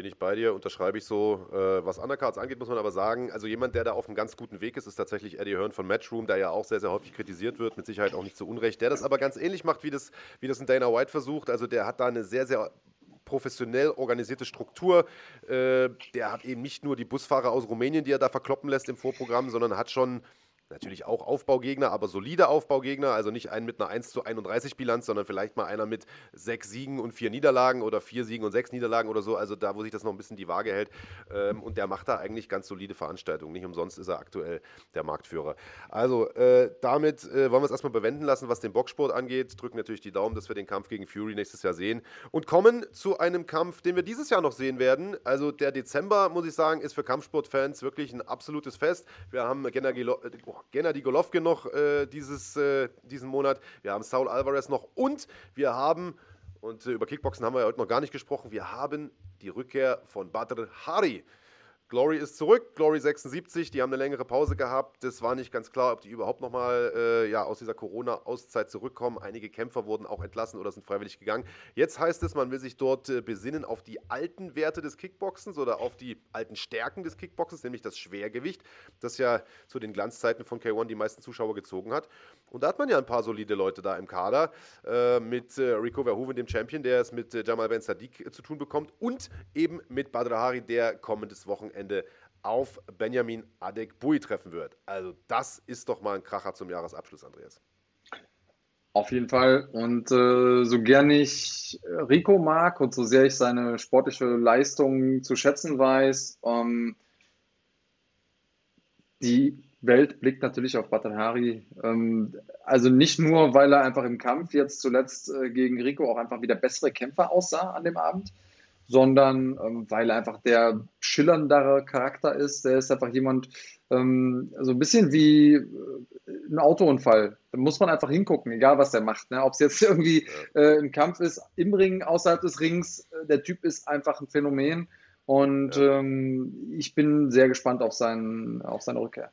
Bin ich bei dir, unterschreibe ich so. Äh, was Undercards angeht, muss man aber sagen, also jemand, der da auf einem ganz guten Weg ist, ist tatsächlich Eddie Hearn von Matchroom, der ja auch sehr, sehr häufig kritisiert wird, mit Sicherheit auch nicht zu Unrecht, der das aber ganz ähnlich macht, wie das, wie das ein Dana White versucht. Also der hat da eine sehr, sehr professionell organisierte Struktur. Äh, der hat eben nicht nur die Busfahrer aus Rumänien, die er da verkloppen lässt im Vorprogramm, sondern hat schon Natürlich auch Aufbaugegner, aber solide Aufbaugegner. Also nicht einen mit einer 1 zu 31 Bilanz, sondern vielleicht mal einer mit sechs Siegen und vier Niederlagen oder vier Siegen und sechs Niederlagen oder so. Also da, wo sich das noch ein bisschen die Waage hält. Ähm, und der macht da eigentlich ganz solide Veranstaltungen. Nicht umsonst ist er aktuell der Marktführer. Also äh, damit äh, wollen wir es erstmal bewenden lassen, was den Boxsport angeht. Drücken natürlich die Daumen, dass wir den Kampf gegen Fury nächstes Jahr sehen. Und kommen zu einem Kampf, den wir dieses Jahr noch sehen werden. Also der Dezember, muss ich sagen, ist für Kampfsportfans wirklich ein absolutes Fest. Wir haben Gennady oh, Gennady Golovkin noch äh, dieses, äh, diesen Monat. Wir haben Saul Alvarez noch und wir haben, und äh, über Kickboxen haben wir ja heute noch gar nicht gesprochen, wir haben die Rückkehr von Badr Hari. Glory ist zurück, Glory 76, die haben eine längere Pause gehabt. Das war nicht ganz klar, ob die überhaupt nochmal äh, ja, aus dieser Corona-Auszeit zurückkommen. Einige Kämpfer wurden auch entlassen oder sind freiwillig gegangen. Jetzt heißt es, man will sich dort äh, besinnen auf die alten Werte des Kickboxens oder auf die alten Stärken des Kickboxens, nämlich das Schwergewicht, das ja zu den Glanzzeiten von K1 die meisten Zuschauer gezogen hat. Und da hat man ja ein paar solide Leute da im Kader äh, mit äh, Rico Verhoeven, dem Champion, der es mit äh, Jamal Ben Sadiq äh, zu tun bekommt und eben mit Badr Hari, der kommendes Wochenende Wochenende auf Benjamin Adek-Bui treffen wird. Also das ist doch mal ein Kracher zum Jahresabschluss, Andreas. Auf jeden Fall. Und äh, so gern ich Rico mag und so sehr ich seine sportliche Leistung zu schätzen weiß, ähm, die Welt blickt natürlich auf Batanhari. Ähm, also nicht nur, weil er einfach im Kampf jetzt zuletzt äh, gegen Rico auch einfach wieder bessere Kämpfer aussah an dem Abend, sondern ähm, weil er einfach der schillerndere Charakter ist. Der ist einfach jemand, ähm, so ein bisschen wie äh, ein Autounfall. Da muss man einfach hingucken, egal was der macht. Ne? Ob es jetzt irgendwie äh, ein Kampf ist, im Ring, außerhalb des Rings, äh, der Typ ist einfach ein Phänomen. Und ja. ähm, ich bin sehr gespannt auf, seinen, auf seine Rückkehr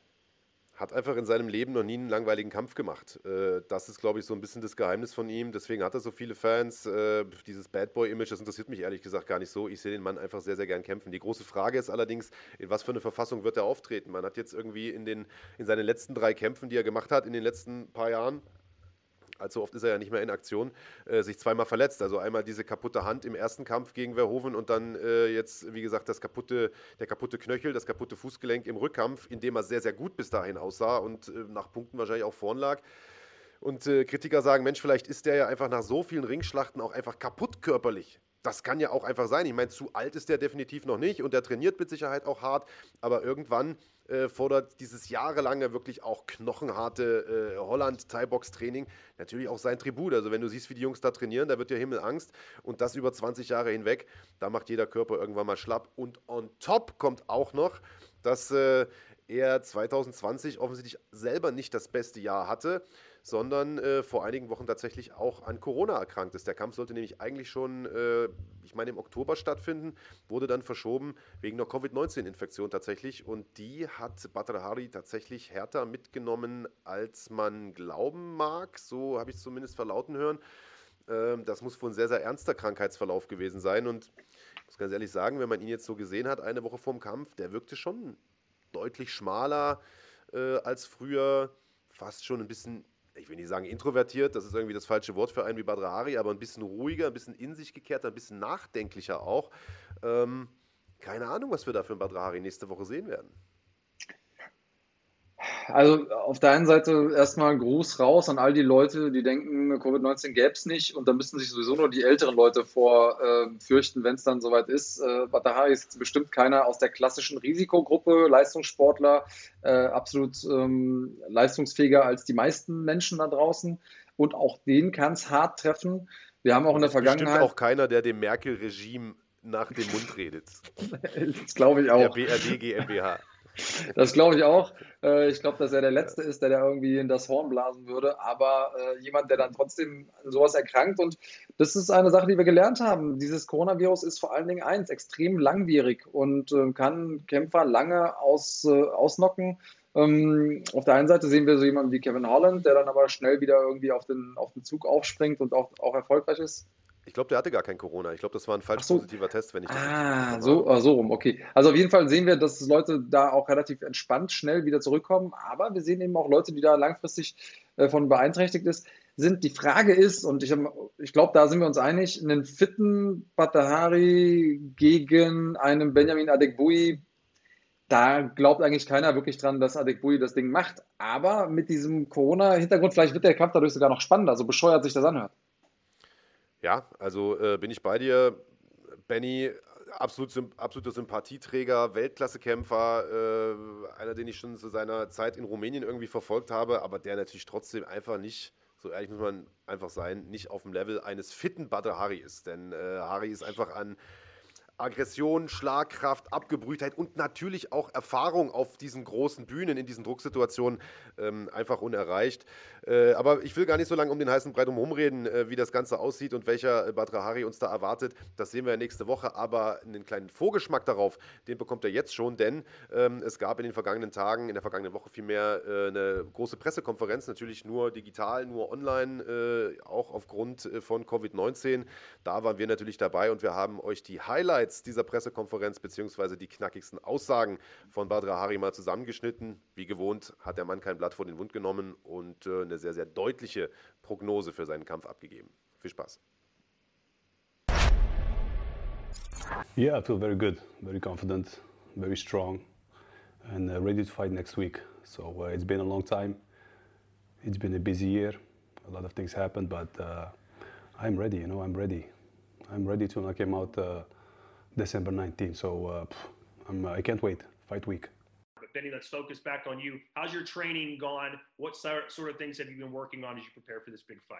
hat einfach in seinem Leben noch nie einen langweiligen Kampf gemacht. Äh, das ist, glaube ich, so ein bisschen das Geheimnis von ihm. Deswegen hat er so viele Fans. Äh, dieses Bad Boy-Image, das interessiert mich ehrlich gesagt gar nicht so. Ich sehe den Mann einfach sehr, sehr gern kämpfen. Die große Frage ist allerdings, in was für eine Verfassung wird er auftreten? Man hat jetzt irgendwie in, den, in seinen letzten drei Kämpfen, die er gemacht hat, in den letzten paar Jahren, allzu oft ist er ja nicht mehr in Aktion, äh, sich zweimal verletzt. Also einmal diese kaputte Hand im ersten Kampf gegen Verhoeven und dann äh, jetzt, wie gesagt, das kaputte, der kaputte Knöchel, das kaputte Fußgelenk im Rückkampf, in dem er sehr, sehr gut bis dahin aussah und äh, nach Punkten wahrscheinlich auch vorn lag. Und äh, Kritiker sagen, Mensch, vielleicht ist der ja einfach nach so vielen Ringschlachten auch einfach kaputt körperlich. Das kann ja auch einfach sein. Ich meine, zu alt ist der definitiv noch nicht und der trainiert mit Sicherheit auch hart, aber irgendwann äh, fordert dieses jahrelange, wirklich auch knochenharte äh, Holland-Thai-Box-Training natürlich auch sein Tribut. Also wenn du siehst, wie die Jungs da trainieren, da wird ja Himmelangst und das über 20 Jahre hinweg, da macht jeder Körper irgendwann mal schlapp. Und on top kommt auch noch, dass äh, er 2020 offensichtlich selber nicht das beste Jahr hatte sondern äh, vor einigen Wochen tatsächlich auch an Corona erkrankt ist. Der Kampf sollte nämlich eigentlich schon, äh, ich meine, im Oktober stattfinden, wurde dann verschoben wegen einer Covid-19-Infektion tatsächlich. Und die hat Badr tatsächlich härter mitgenommen, als man glauben mag. So habe ich es zumindest verlauten hören. Ähm, das muss wohl ein sehr, sehr ernster Krankheitsverlauf gewesen sein. Und ich muss ganz ehrlich sagen, wenn man ihn jetzt so gesehen hat, eine Woche vorm Kampf, der wirkte schon deutlich schmaler äh, als früher, fast schon ein bisschen ich will nicht sagen introvertiert, das ist irgendwie das falsche Wort für einen wie Badr Hari, aber ein bisschen ruhiger, ein bisschen in sich gekehrter, ein bisschen nachdenklicher auch. Ähm, keine Ahnung, was wir da für einen Badr Hari nächste Woche sehen werden. Also auf der einen Seite erstmal ein Gruß raus an all die Leute, die denken, Covid-19 gäbe es nicht und da müssten sich sowieso nur die älteren Leute vor äh, fürchten, wenn es dann soweit ist. Äh, Batahari ist bestimmt keiner aus der klassischen Risikogruppe, Leistungssportler, äh, absolut ähm, leistungsfähiger als die meisten Menschen da draußen und auch den kann es hart treffen. Wir haben auch in der Vergangenheit. Bestimmt auch keiner, der dem Merkel-Regime nach dem Mund redet. das glaube ich auch. Der BRD GmbH. Das glaube ich auch. Äh, ich glaube, dass er der Letzte ist, der da irgendwie in das Horn blasen würde. Aber äh, jemand, der dann trotzdem sowas erkrankt. Und das ist eine Sache, die wir gelernt haben. Dieses Coronavirus ist vor allen Dingen eins, extrem langwierig und äh, kann Kämpfer lange aus, äh, ausnocken. Ähm, auf der einen Seite sehen wir so jemanden wie Kevin Holland, der dann aber schnell wieder irgendwie auf den, auf den Zug aufspringt und auch, auch erfolgreich ist. Ich glaube, der hatte gar kein Corona. Ich glaube, das war ein falsch so. positiver Test, wenn ich das Ah, so, ah, so rum, okay. Also auf jeden Fall sehen wir, dass Leute da auch relativ entspannt schnell wieder zurückkommen. Aber wir sehen eben auch Leute, die da langfristig äh, von beeinträchtigt ist, sind. Die Frage ist, und ich, ich glaube, da sind wir uns einig, einen fitten Batahari gegen einen Benjamin Adekbui, da glaubt eigentlich keiner wirklich dran, dass Adekbui das Ding macht. Aber mit diesem Corona-Hintergrund, vielleicht wird der Kampf dadurch sogar noch spannender, so bescheuert sich das anhört. Ja, also äh, bin ich bei dir. Benny, absolut, absoluter Sympathieträger, Weltklassekämpfer, äh, einer, den ich schon zu seiner Zeit in Rumänien irgendwie verfolgt habe, aber der natürlich trotzdem einfach nicht, so ehrlich muss man einfach sein, nicht auf dem Level eines fitten Butter Harry ist. Denn äh, Harry ist einfach an Aggression, Schlagkraft, Abgebrühtheit und natürlich auch Erfahrung auf diesen großen Bühnen, in diesen Drucksituationen ähm, einfach unerreicht. Äh, aber ich will gar nicht so lange um den heißen Brei drumherum reden, äh, wie das Ganze aussieht und welcher äh, Badra Hari uns da erwartet. Das sehen wir nächste Woche, aber einen kleinen Vorgeschmack darauf, den bekommt er jetzt schon, denn ähm, es gab in den vergangenen Tagen, in der vergangenen Woche vielmehr äh, eine große Pressekonferenz, natürlich nur digital, nur online, äh, auch aufgrund äh, von Covid-19. Da waren wir natürlich dabei und wir haben euch die Highlights Highlights dieser Pressekonferenz beziehungsweise die knackigsten Aussagen von Badra Hari mal zusammengeschnitten. Wie gewohnt hat der Mann kein Blatt vor den Mund genommen und äh, eine sehr, sehr deutliche Prognose für seinen Kampf abgegeben. Viel Spaß. Yeah, I feel very good, very confident, very strong, and uh, ready to fight next week. So uh, it's been a long time. It's been a busy year. A lot of things happened, but uh, I'm ready. You know, I'm ready. I'm ready to knock him out uh, December 19th. So uh, uh, I can't wait. Fight week. But Benny, let's focus back on you. How's your training gone? What sort of things have you been working on as you prepare for this big fight?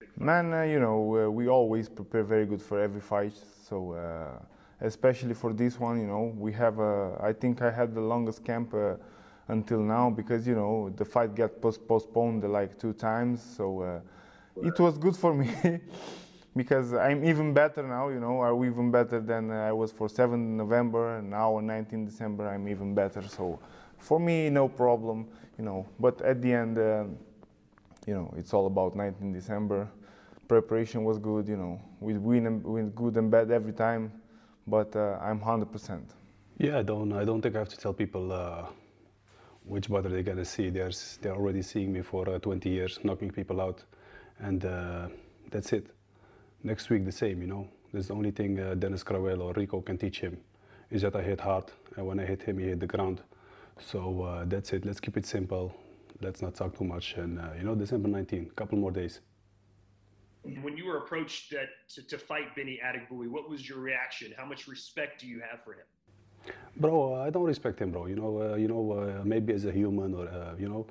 Big fight. Man, uh, you know, uh, we always prepare very good for every fight. So, uh, especially for this one, you know, we have, I think I had the longest camp uh, until now because, you know, the fight got post- postponed like two times. So, it was good for me. because I'm even better now, you know, I'm even better than I was for 7 November, and now on 19 December I'm even better. So for me, no problem, you know. But at the end, uh, you know, it's all about 19 December. Preparation was good, you know. We win, and, win good and bad every time, but uh, I'm 100%. Yeah, I don't, I don't think I have to tell people uh, which butter they're gonna see. They're, they're already seeing me for uh, 20 years, knocking people out, and uh, that's it next week the same, you know. That's the only thing uh, Dennis Crawell or Rico can teach him is that I hit hard, and when I hit him, he hit the ground. So uh, that's it. Let's keep it simple. Let's not talk too much. And uh, you know, December 19, a couple more days. When you were approached that, to, to fight Benny Adigbui, what was your reaction? How much respect do you have for him? Bro, I don't respect him, bro. You know, uh, you know, uh, maybe as a human or uh, you know,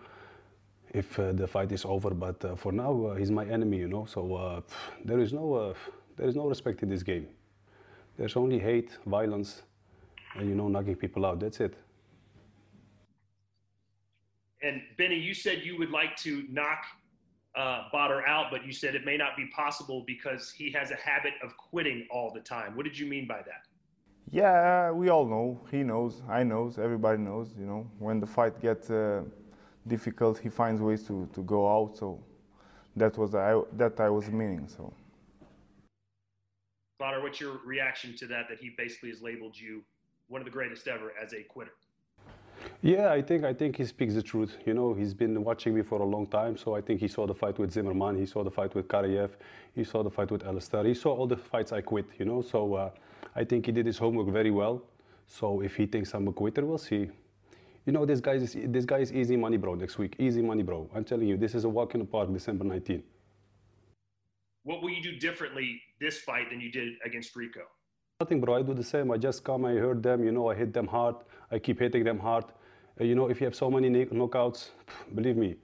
if uh, the fight is over. But uh, for now, uh, he's my enemy, you know. So there is no there is no respect in this game. There's only hate, violence, and you know, knocking people out. That's it. And Benny, you said you would like to knock uh, Botter out, but you said it may not be possible because he has a habit of quitting all the time. What did you mean by that? Yeah, we all know. He knows. I knows. Everybody knows. You know, when the fight gets uh, difficult, he finds ways to, to go out. So that was I, that I was meaning. So. Connor, what's your reaction to that? That he basically has labeled you one of the greatest ever as a quitter. Yeah, I think I think he speaks the truth. You know, he's been watching me for a long time, so I think he saw the fight with Zimmerman, he saw the fight with Karayev, he saw the fight with Alistair, he saw all the fights I quit. You know, so uh, I think he did his homework very well. So if he thinks I'm a quitter, we'll see you know, this guy is this guy is easy money, bro. Next week, easy money, bro. I'm telling you, this is a walk in the park, December 19. What will you do differently this fight than you did against Rico? Nothing, bro. I do the same. I just come, I hurt them. You know, I hit them hard. I keep hitting them hard. Uh, you know, if you have so many knockouts, believe me,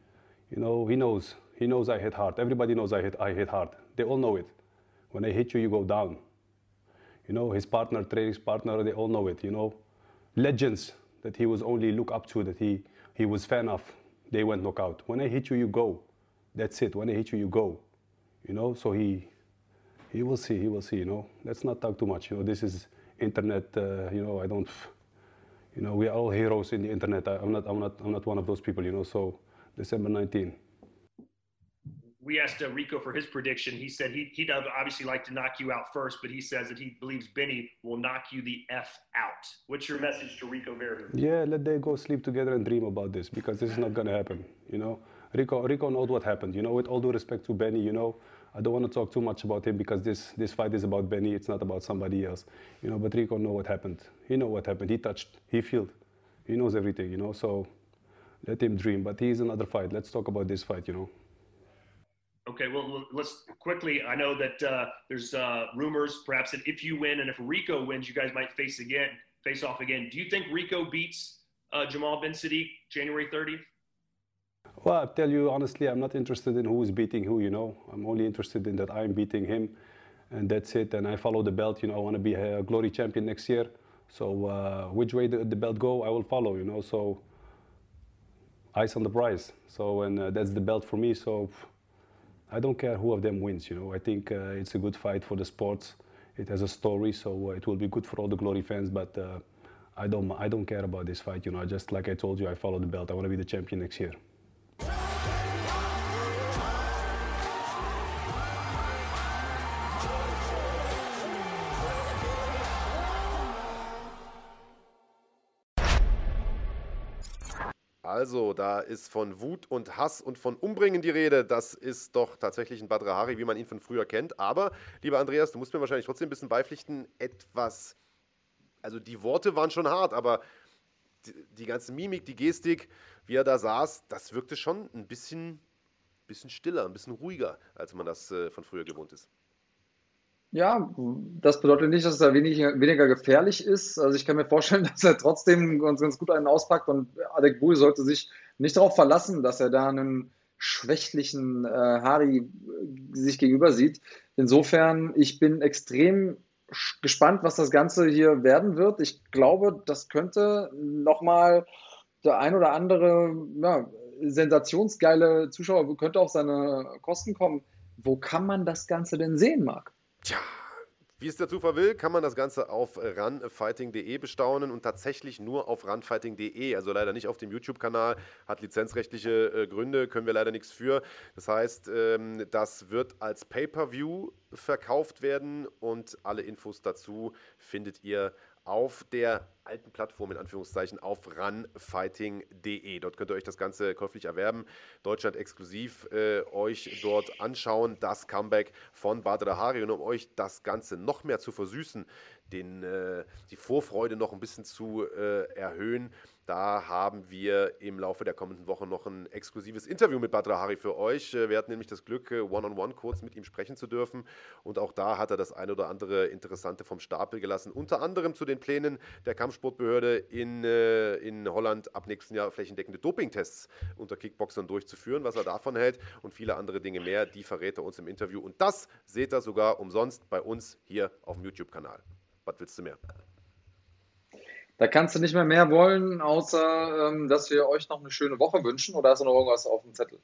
you know, he knows. He knows I hit hard. Everybody knows I hit. I hit hard. They all know it. When I hit you, you go down. You know, his partner, training partner, they all know it. You know, legends that he was only look up to, that he, he was fan of, they went knockout. When I hit you, you go. That's it. When I hit you, you go. You know, so he, he will see, he will see, you know. Let's not talk too much. You know, this is internet, uh, you know, I don't, you know, we are all heroes in the internet. I, am not, I'm not, I'm not one of those people, you know, so December 19 we asked uh, Rico for his prediction. He said he he'd obviously like to knock you out first, but he says that he believes Benny will knock you the f out. What's your message to Rico Verhoeven? Yeah, let them go sleep together and dream about this because this is not gonna happen. You know, Rico Rico knows what happened. You know, with all due respect to Benny, you know, I don't want to talk too much about him because this this fight is about Benny. It's not about somebody else. You know, but Rico know what happened. He know what happened. He touched. He felt. He knows everything. You know, so let him dream. But he's another fight. Let's talk about this fight. You know. Okay, well, let's quickly. I know that uh, there's uh, rumors, perhaps that if you win and if Rico wins, you guys might face again, face off again. Do you think Rico beats uh, Jamal Ben Sadiq January 30th? Well, I tell you honestly, I'm not interested in who is beating who. You know, I'm only interested in that I'm beating him, and that's it. And I follow the belt. You know, I want to be a glory champion next year. So uh, which way the, the, belt go, I will follow. You know, so eyes on the prize. So and uh, that's the belt for me. So I don't care who of them wins. You know, I think uh, it's a good fight for the sports. It has a story, so uh, it will be good for all the Glory fans. But uh, I don't, I don't care about this fight. You know, I just like I told you, I follow the belt. I want to be the champion next year. Also, da ist von Wut und Hass und von Umbringen die Rede. Das ist doch tatsächlich ein Badr Hari, wie man ihn von früher kennt. Aber, lieber Andreas, du musst mir wahrscheinlich trotzdem ein bisschen beipflichten, etwas. Also, die Worte waren schon hart, aber die, die ganze Mimik, die Gestik, wie er da saß, das wirkte schon ein bisschen, bisschen stiller, ein bisschen ruhiger, als man das äh, von früher gewohnt ist. Ja, das bedeutet nicht, dass er weniger, weniger gefährlich ist. Also ich kann mir vorstellen, dass er trotzdem ganz, ganz gut einen auspackt und Adek Bui sollte sich nicht darauf verlassen, dass er da einen schwächlichen äh, Hari sich gegenüber sieht. Insofern, ich bin extrem gespannt, was das Ganze hier werden wird. Ich glaube, das könnte nochmal der ein oder andere ja, sensationsgeile Zuschauer könnte auf seine Kosten kommen. Wo kann man das Ganze denn sehen, Marc? Tja, wie es der Zufall will, kann man das Ganze auf runfighting.de bestaunen und tatsächlich nur auf runfighting.de, also leider nicht auf dem YouTube-Kanal, hat lizenzrechtliche äh, Gründe, können wir leider nichts für. Das heißt, ähm, das wird als Pay-per-View verkauft werden und alle Infos dazu findet ihr auf der alten Plattform in Anführungszeichen auf runfighting.de. Dort könnt ihr euch das Ganze käuflich erwerben, Deutschland exklusiv äh, euch dort anschauen, das Comeback von Badr Hari und um euch das Ganze noch mehr zu versüßen, den, äh, die Vorfreude noch ein bisschen zu äh, erhöhen, da haben wir im Laufe der kommenden Woche noch ein exklusives Interview mit Badra Hari für euch. Äh, wir hatten nämlich das Glück, one-on-one -on -one kurz mit ihm sprechen zu dürfen. Und auch da hat er das eine oder andere Interessante vom Stapel gelassen. Unter anderem zu den Plänen der Kampfsportbehörde in, äh, in Holland ab nächsten Jahr flächendeckende Dopingtests unter Kickboxern durchzuführen, was er davon hält und viele andere Dinge mehr. Die verrät er uns im Interview. Und das seht ihr sogar umsonst bei uns hier auf dem YouTube-Kanal. Was willst du mehr? Da kannst du nicht mehr mehr wollen, außer ähm, dass wir euch noch eine schöne Woche wünschen. Oder hast du noch irgendwas auf dem Zettel?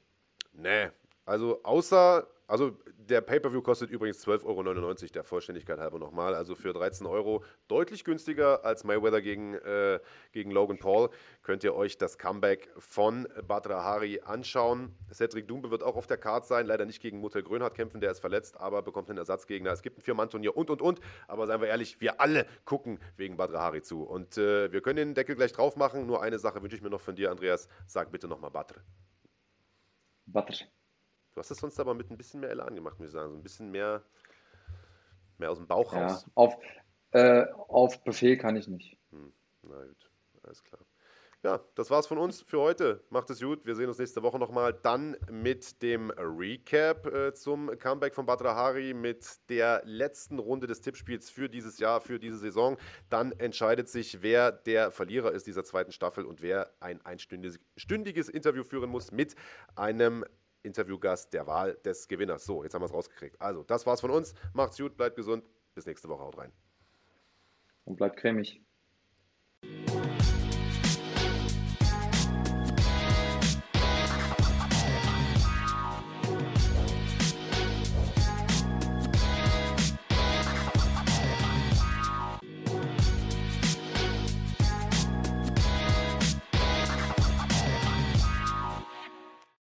Nee, also außer, also der Pay-Per-View kostet übrigens 12,99 Euro, der Vollständigkeit halber nochmal. Also für 13 Euro deutlich günstiger als Mayweather gegen, äh, gegen Logan Paul. Könnt ihr euch das Comeback von Badra Hari anschauen. Cedric Dumbe wird auch auf der Card sein. Leider nicht gegen Mutter Grönhardt kämpfen, der ist verletzt, aber bekommt einen Ersatzgegner. Es gibt ein Vier-Mann-Turnier und, und, und. Aber seien wir ehrlich, wir alle gucken wegen Badra Hari zu. Und äh, wir können den Deckel gleich drauf machen. Nur eine Sache wünsche ich mir noch von dir, Andreas. Sag bitte nochmal Badr. Badr. Du hast es sonst aber mit ein bisschen mehr Elan gemacht, muss ich sagen. So ein bisschen mehr, mehr aus dem Bauch ja, raus. Auf, äh, auf Befehl kann ich nicht. Hm, na gut, alles klar. Ja, das war's von uns für heute. Macht es gut. Wir sehen uns nächste Woche nochmal. Dann mit dem Recap äh, zum Comeback von Badra Hari, mit der letzten Runde des Tippspiels für dieses Jahr, für diese Saison. Dann entscheidet sich, wer der Verlierer ist dieser zweiten Staffel und wer ein einstündiges Interview führen muss mit einem Interviewgast der Wahl des Gewinners. So, jetzt haben wir es rausgekriegt. Also, das war's von uns. Macht's gut, bleibt gesund. Bis nächste Woche. Haut rein. Und bleibt cremig.